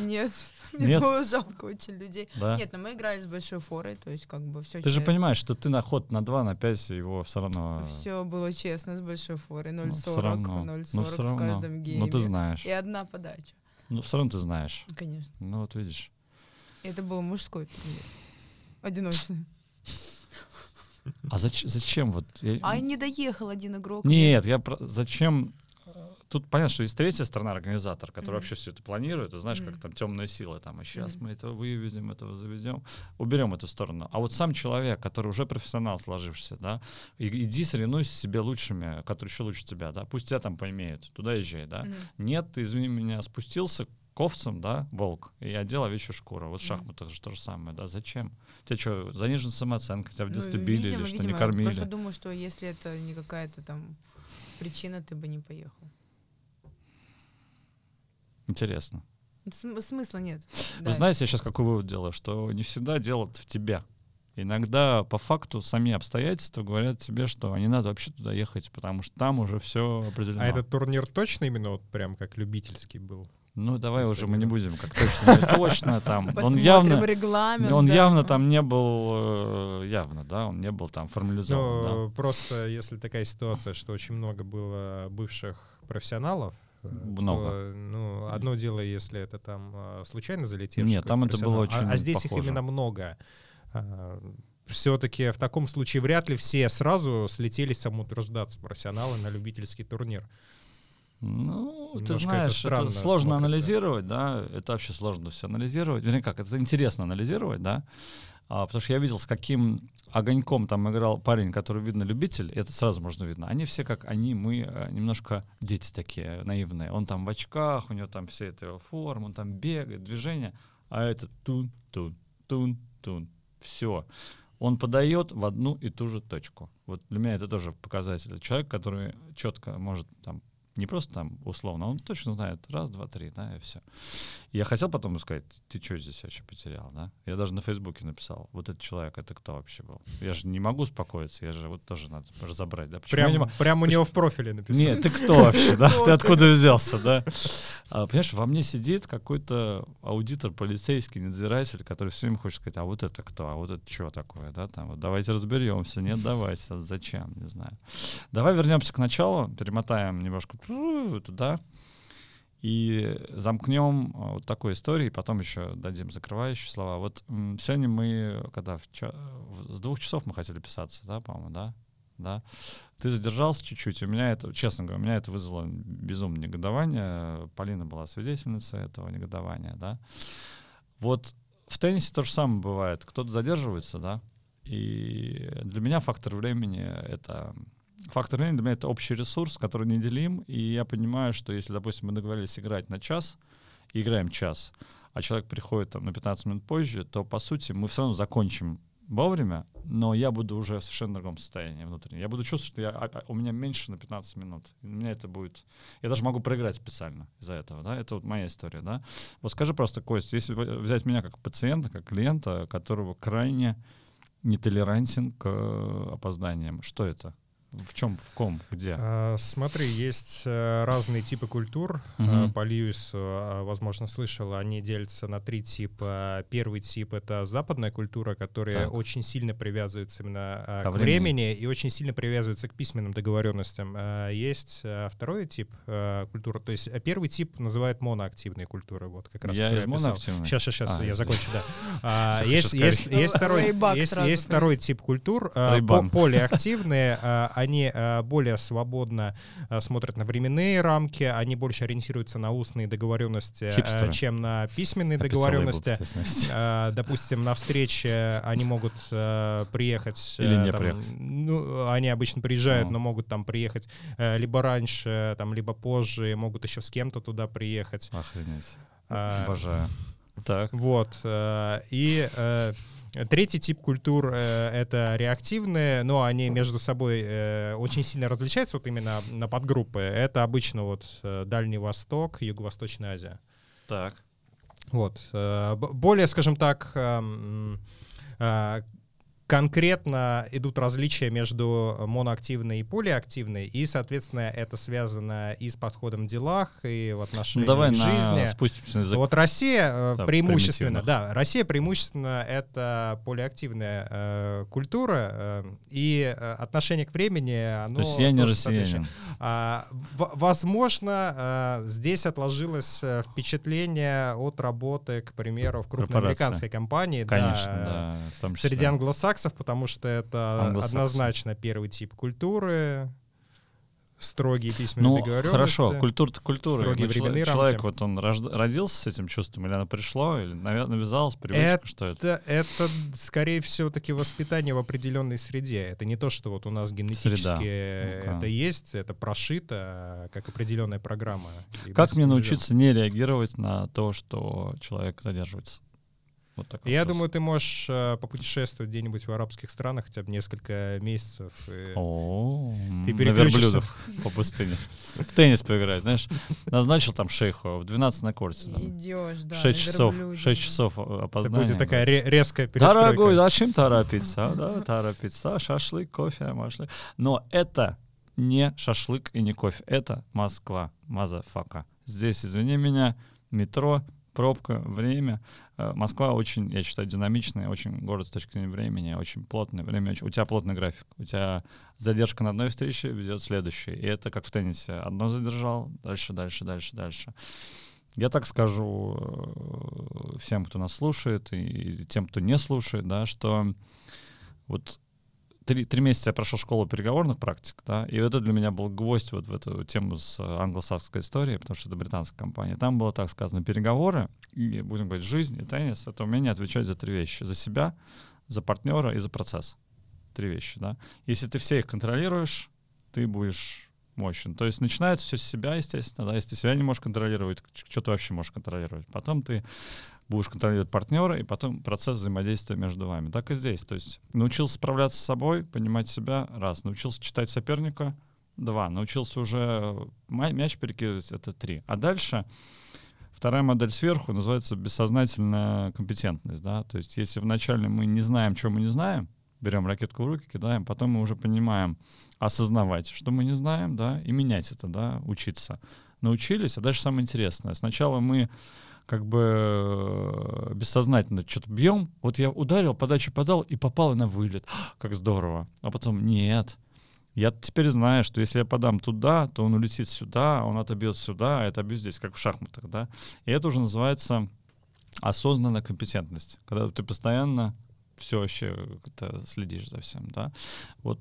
Нет, мне Нет? было жалко очень людей. Да? Нет, но мы играли с большой форой, то есть как бы все Ты же понимаешь, что ты на ход на 2, на 5 его все равно... Все было честно с большой форой. ну, всё 0,40, равно. 0,40 Ну, в каждом гейме. Ну, ты знаешь. И одна подача, Ну, все равно ты знаешь. конечно. Ну, вот видишь. Это был мужской турнир. Одиночный. А зач- зачем вот... я- А не доехал один игрок. Нет, я про... Зачем... э, Тут понятно, что есть третья сторона организатор, который Мгм. вообще все это планирует. Ты знаешь, как Мгм. там темная сила, там, а сейчас Мгм. мы этого вывезем, этого заведем, уберем эту сторону. А вот сам человек, который уже профессионал сложившийся, да, и, иди соревнуйся с себе лучшими, которые еще лучше тебя, да, пусть тебя там поимеют, туда езжай, да. Мгм. Нет, ты, извини меня, спустился к овцам, да, волк, и одел овечью шкуру. Вот в шахматах же то же самое, да, зачем? Тебе что, занижена самооценка, тебя в Ну, детстве били видимо, или что, видимо, не я кормили? Просто думаю, что если это не какая-то там причина, ты бы не поехал. Интересно. См- смысла нет. Вы Да. знаете, я сейчас какой вывод делаю, что не всегда дело в тебе. Иногда по факту сами обстоятельства говорят тебе, что не надо вообще туда ехать, потому что там уже все определено. А этот турнир точно именно вот прям как любительский был? Ну давай уже мы не будем как точно, не точно там. Он явно, регламент. он да. явно там не был э, явно, да, он не был там формализован. Ну, просто если такая ситуация, что очень много было бывших профессионалов, э, Много. то, ну, одно дело, если это там э, случайно залетевший Нет, там это было а- очень А, здесь похоже. их именно много. Все-таки в таком случае вряд ли все сразу слетелись самоутверждаться профессионалы на любительский турнир. Ну, ты Немножко это знаешь, это, странно сложно смотрится. анализировать, да, это вообще сложно все анализировать. Вернее, как, это интересно анализировать, да, А, потому что я видел, с каким огоньком там играл парень, который, видно, любитель, это сразу можно видно. Они все как они, мы, э, немножко дети такие наивные. Он там в очках, у него там все это его форма, он там бегает, движение, а это тун-тун, тун-тун, все. Он подает в одну и ту же точку. Вот для меня это тоже показатель. Человек, который четко может там не просто там условно, он точно знает раз, два, три, да, и все. Я хотел потом сказать, ты что здесь вообще потерял, да? Я даже на Фейсбуке написал, вот этот человек, это кто вообще был? Я же не могу успокоиться, я же вот тоже надо разобрать, да? Почему я не Прям, могу- прям у него в профиле написано. нет, ты кто вообще, да? Ты? откуда взялся, да? А, понимаешь, во мне сидит какой-то аудитор, полицейский, надзиратель, который все время хочет сказать, а вот это кто, а вот это что такое, да? Там, вот давайте разберемся, нет, давайте, а зачем, не знаю. Давай вернемся к началу, перемотаем немножко туда и замкнем а, вот такой историей, потом еще дадим закрывающие слова. Вот сегодня мы, когда в ча- в- с двух часов мы хотели писаться, да, по-моему, да? Да. Ты задержался чуть-чуть. У меня это, честно говоря, у меня это вызвало безумное негодование. Полина была свидетельницей этого негодования, да. Вот в теннисе то же самое бывает. Кто-то задерживается, да, и для меня фактор времени — это... Фактор времени для меня — это общий ресурс, который неделим, и я понимаю, что если, допустим, мы договорились играть на час, и играем час, а человек приходит там на 15 минут позже, то, по сути, мы все равно закончим вовремя, но я буду уже в совершенно другом состоянии внутреннем. Я буду чувствовать, что я, а, а, у меня меньше на 15 минут. И у меня это будет... Я даже могу проиграть специально из-за этого, да? Это вот моя история, да? Вот скажи просто, Кость, если взять меня как пациента, как клиента, которого крайне нетолерантен к опозданиям, что это? В чем, в ком, где? А, смотри, есть э, разные типы культур. Угу. По Льюису, а, возможно, слышал, они делятся на три типа. Первый тип — это западная культура, которая так. очень сильно привязывается именно Ко к времени. времени и очень сильно привязывается к письменным договоренностям. Есть второй тип культуры, то есть первый тип называют моноактивные культуры. Вот как раз я из моноактивной? Сейчас, сейчас, сейчас, а, я закончу, да. Есть, есть, есть, второй, есть, есть второй тип культур, полиактивные, они э, более свободно э, смотрят на временные рамки, они больше ориентируются на устные договоренности, э, Хипстеры. чем на письменные договоренности. Допустим, на встрече они могут приехать... Или не приехать. Ну, они обычно приезжают, но могут там приехать либо раньше, там, либо позже, могут еще с кем-то туда приехать. Охренеть. Обожаю. Так. Вот. И Третий тип культур э, — это реактивные, но они между собой э, очень сильно различаются вот именно на подгруппы. Это обычно вот э, Дальний Восток, Юго-Восточная Азия. Так. Вот. Э, более, скажем так, э, э, конкретно идут различия между моноактивной и полиактивной, и, соответственно, это связано и с подходом в делах, и в отношении ну, давай к жизни. На... Спустимся на Вот Россия э, да, преимущественно, да, Россия преимущественно это полиактивная э, культура, э, и э, отношение к времени, оно... То есть я не россиянин. А, возможно, э, здесь отложилось э, впечатление от работы, к примеру, в крупной американской компании. Конечно, да, да в том числе. Среди англосаксов англосаксов, потому что это однозначно первый тип культуры, строгие письменные ну, договоренности. хорошо, культура-то культура. Строгие временные человек, рамки. вот он рожд... родился с этим чувством, или оно пришло, или навязалось, привычка, это, что это? Это, скорее всего, таки воспитание в определенной среде. Это не то, что вот у нас генетически это есть, это прошито, как определенная программа. Как мне научиться не реагировать на то, что человек задерживается? Вот такой Я вопрос. думаю, ты можешь э, попутешествовать где-нибудь в арабских странах хотя бы несколько месяцев. О, ты на верблюдах по пустыне. В теннис поиграть, знаешь. Назначил там шейху в 12 на корте. Идешь, да. 6 часов, 6 часов опоздания. Это будет такая резкая перестройка. Дорогой, зачем торопиться? Да, торопиться. Шашлык, кофе, машлык. Но это не шашлык и не кофе. Это Москва, motherfucker. Здесь, извини меня, метро, пробка, время. Э, Москва очень, я считаю, динамичная, очень город с точки зрения времени, очень плотное время. Очень, у тебя плотный график. У тебя задержка на одной встрече ведет следующей. И это как в теннисе. Одно задержал, дальше, дальше, дальше, дальше. Я так скажу э, всем, кто нас слушает, и тем, кто не слушает, да, что вот три, три месяца я прошел школу переговорных практик, да, и это для меня был гвоздь вот в эту тему с э, англосакской историей, потому что это британская компания. Там было так сказано, переговоры, и, будем говорить, жизнь и теннис — это умение отвечать за три вещи. За себя, за партнера и за процесс. Три вещи, да. Если ты все их контролируешь, ты будешь мощен. То есть начинается все с себя, естественно, да, если ты себя не можешь контролировать, что ты вообще можешь контролировать. Потом ты будешь контролировать партнера, и потом процесс взаимодействия между вами. Так и здесь. То есть научился справляться с собой, понимать себя, раз. Научился читать соперника, два. Научился уже мяч перекидывать, это три. А дальше вторая модель сверху называется бессознательная компетентность. Да? То есть если вначале мы не знаем, что мы не знаем, берем ракетку в руки, кидаем, потом мы уже понимаем, осознавать, что мы не знаем, да, и менять это, да, учиться. Научились, а дальше самое интересное. Сначала мы как бы э, бессознательно что-то бьем. Вот я ударил, подачу подал и попал на вылет. Как здорово. А потом нет. Я теперь знаю, что если я подам туда, то он улетит сюда, он отобьет сюда, а я отобью здесь, как в шахматах, да. И это уже называется осознанная компетентность, когда ты постоянно все вообще следишь за всем, да. Вот,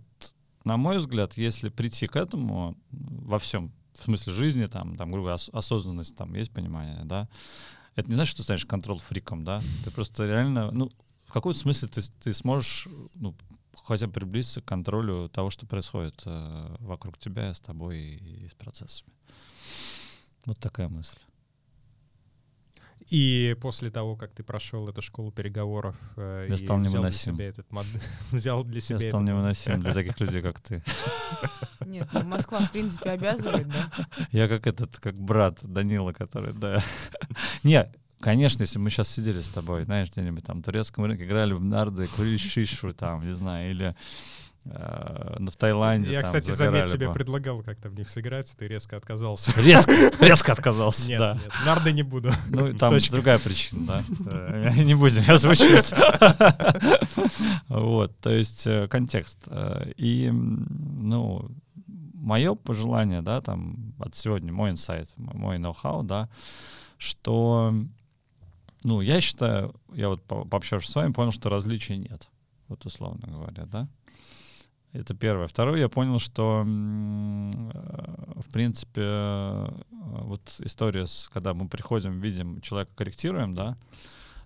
на мой взгляд, если прийти к этому во всем, в смысле жизни, там, там, грубо говоря, осознанность, там есть понимание, да, это не значит, что ты станешь контрол-фриком, да, ты просто реально, ну, в каком-то смысле ты, ты сможешь, ну, хотя бы приблизиться к контролю того, что происходит э, вокруг тебя, с тобой и, и с процессами. Вот такая мысль. И после того, как ты прошел эту школу переговоров э, я стал взял невыносим. для себя этот мод... взял для себя я стал невыносим для таких людей, как ты. Нет, ну Москва, в принципе, обязывает, да? Я как этот, как брат Данила, который, да. Не, Конечно, если мы сейчас сидели с тобой, знаешь, где-нибудь там в турецком рынке, играли в нарды, курили шишу там, не знаю, или э, в Таиланде. Я, там, кстати, заметь, тебе предлагал как-то в них сыграть, ты резко отказался. Резко, резко отказался, нет, да. Нет, нарды не буду. Ну, там Точка. другая причина, да. Не будем озвучивать. Вот, то есть э, контекст. Э, и, ну, мое пожелание, да, там, от сегодня, мой инсайт, мой ноу-хау, да, что ну, я считаю, я вот пообщавшись с вами, понял, что различий нет. Вот условно говоря, да. Это первое. Второе, я понял, что, э, в принципе, э, вот история, с, когда мы приходим, видим человека, корректируем, да,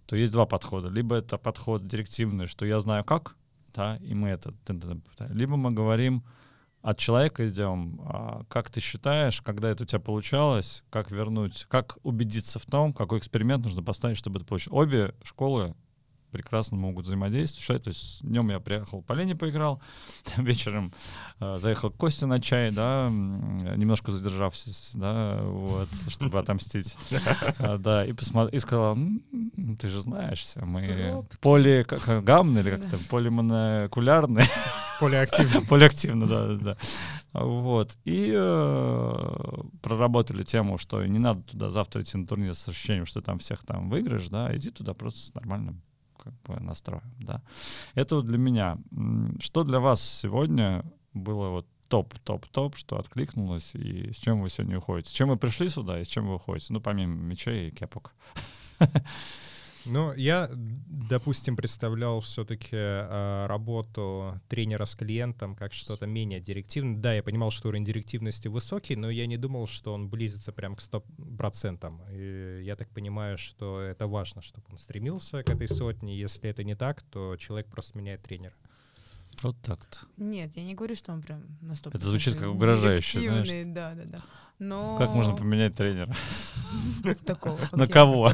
то есть два подхода. Либо это подход директивный, что я знаю как, да, и мы это... Либо мы говорим, от человека идем. А как ты считаешь, когда это у тебя получалось, как вернуть, как убедиться в том, какой эксперимент нужно поставить, чтобы это получилось? Обе школы прекрасно могут взаимодействовать. То есть днем я приехал по Лене поиграл, вечером э, заехал к Косте на чай, да, немножко задержавшись, да, вот, чтобы отомстить. А, да, и, посмотр... и сказал, ты же знаешь все, мы полигаммные или как-то, полимонокулярные. Полиактивно. Полиактивно, да, да, да. Вот. И э, проработали тему, что не надо туда завтра идти на турнир с ощущением, что там всех там выиграешь, да, иди туда просто с нормальным как бы настроем, да. Это вот для меня. Что для вас сегодня было вот топ, топ, топ, что откликнулось, и с чем вы сегодня уходите? С чем вы пришли сюда и с чем вы уходите? Ну, помимо мечей и кепок. Ну, я, допустим, представлял все-таки э, работу тренера с клиентом как что-то менее директивное. Да, я понимал, что уровень директивности высокий, но я не думал, что он близится прям к 100%. И я так понимаю, что это важно, чтобы он стремился к этой сотне. Если это не так, то человек просто меняет тренера. Вот так-то. Нет, я не говорю, что он прям на 100%. Это звучит как угрожающе, знаешь. Да, да, да. Но... Как можно поменять тренера? Такого. На кого?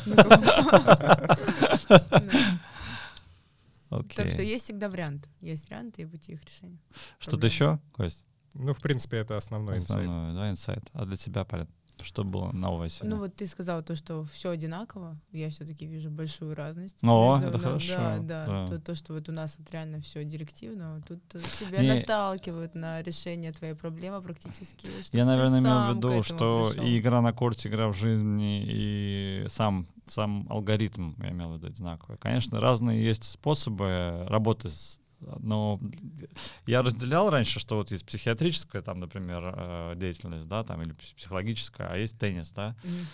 Так что есть всегда вариант. Есть варианты и пути их решения. Что-то еще, Кость? Ну, в принципе, это основной инсайт. Основной, да, инсайт. А для тебя, Полин? Что было нового сегодня? Ну вот ты сказал то, что все одинаково. Я все-таки вижу большую разность. О, между, это да, хорошо. Да, да. да. То, то, что вот у нас вот реально все директивно. Тут тебя Не... наталкивают на решение твоей проблемы практически. Я, наверное, имел в виду, что пришел. и игра на корте, игра в жизни, и сам сам алгоритм, я имел в виду, одинаковый. Конечно, разные есть способы работы с но я разделял раньше, что вот есть психиатрическая, там, например, э, деятельность, да, там, или психологическая, а есть теннис, да. Mm-hmm.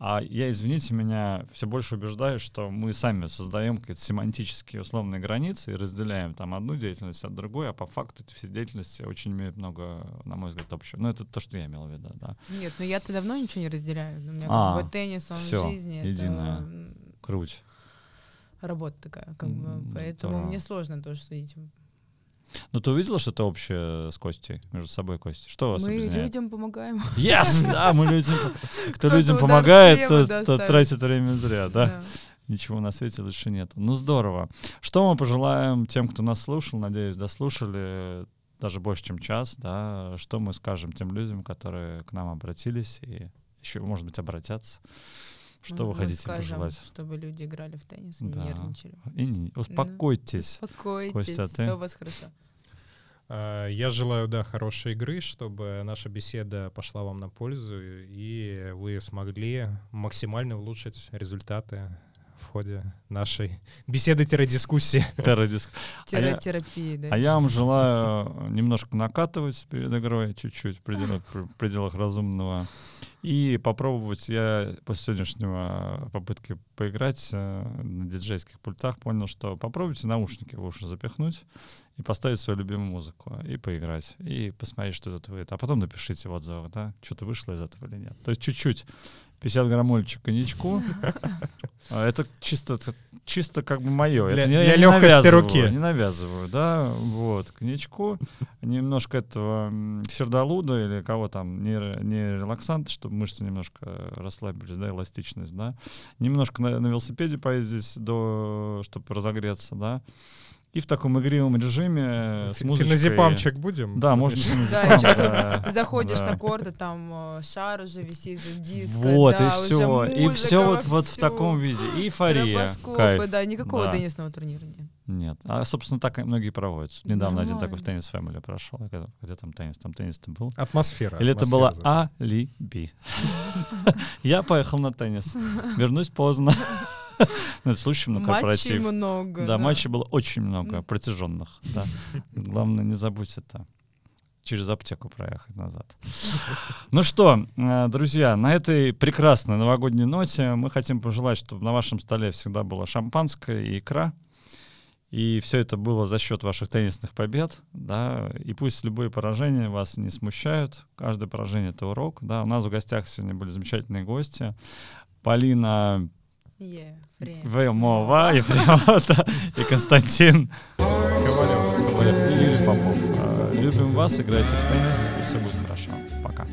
А я, извините меня, все больше убеждаюсь, что мы сами создаем какие-то семантические условные границы и разделяем там одну деятельность от другой, а по факту эти все деятельности очень имеют много, на мой взгляд, общего. Ну, это то, что я имел в виду, да. Нет, ну я-то давно ничего не разделяю. У меня а, как бы теннис, он все, в жизни. Единое. Это... Круть работа такая, как бы, поэтому Здорово. мне сложно тоже судить. Ну, ты увидела что-то общее с Костей, между собой, Костей? Что вас Мы объединяет? людям помогаем. Yes! Да, мы людям... Кто людям помогает, тот тратит время зря, да? Ничего на свете лучше нет. Ну, здорово. Что мы пожелаем тем, кто нас слушал, надеюсь, дослушали даже больше, чем час, да? Что мы скажем тем людям, которые к нам обратились и еще, может быть, обратятся? Что мы вы хотите скажем, пожелать? Чтобы люди играли в теннис и да. не нервничали. И не, успокойтесь. Успокойтесь, Костя, а все у вас хорошо. А, я желаю, да, хорошей игры, чтобы наша беседа пошла вам на пользу, и вы смогли максимально улучшить результаты в ходе нашей беседы-дискуссии. Терапии, да. А я вам желаю немножко накатывать перед игрой, чуть-чуть в пределах разумного. И попробовать, я после сегодняшнего попытки поиграть э, на диджейских пультах понял, что попробуйте наушники в уши запихнуть и поставить свою любимую музыку, и поиграть, и посмотреть, что это выйдет. А потом напишите в да, что-то вышло из этого или нет. То есть чуть-чуть 50 грамм Олечек коньячку. А Это чисто чисто как бы мое. Для, это для я не легкости руки. Не навязываю, да, вот, коньячку, немножко этого сердолуда или кого там, не, не релаксант, чтобы мышцы немножко расслабились, да, эластичность, да. Немножко на, на велосипеде поездить, до, чтобы разогреться, да. И в таком игривом режиме с музычкой. Феназепамчик будем? Да, можно да. Заходишь на корт, а там э, шар уже висит, диско, Вот, и все. И все вот, вот в таком виде. Эйфория. да, никакого теннисного турнира нет. Нет. А, собственно, так и многие проводят. Недавно один такой в теннис Family прошел. Где там теннис? Там теннис-то был. Атмосфера. Или это было алиби? Я поехал на теннис. Вернусь поздно. Ну, это слушай, ну, Матчей корпоратив. много. Да, матчей было очень много, протяженных. Да. Главное, не забудь это. Через аптеку проехать назад. Ну что, э, друзья, на этой прекрасной новогодней ноте мы хотим пожелать, чтобы на вашем столе всегда было шампанское и икра. И все это было за счет ваших теннисных побед, да, и пусть любые поражения вас не смущают, каждое поражение — это урок, да, у нас в гостях сегодня были замечательные гости, Полина Ефремова. Вемова, Ефремова да, и Константин Ковалев. Ковалев и Юрий Попов. Э, Любим вас, играйте в теннис, и все будет хорошо. Пока.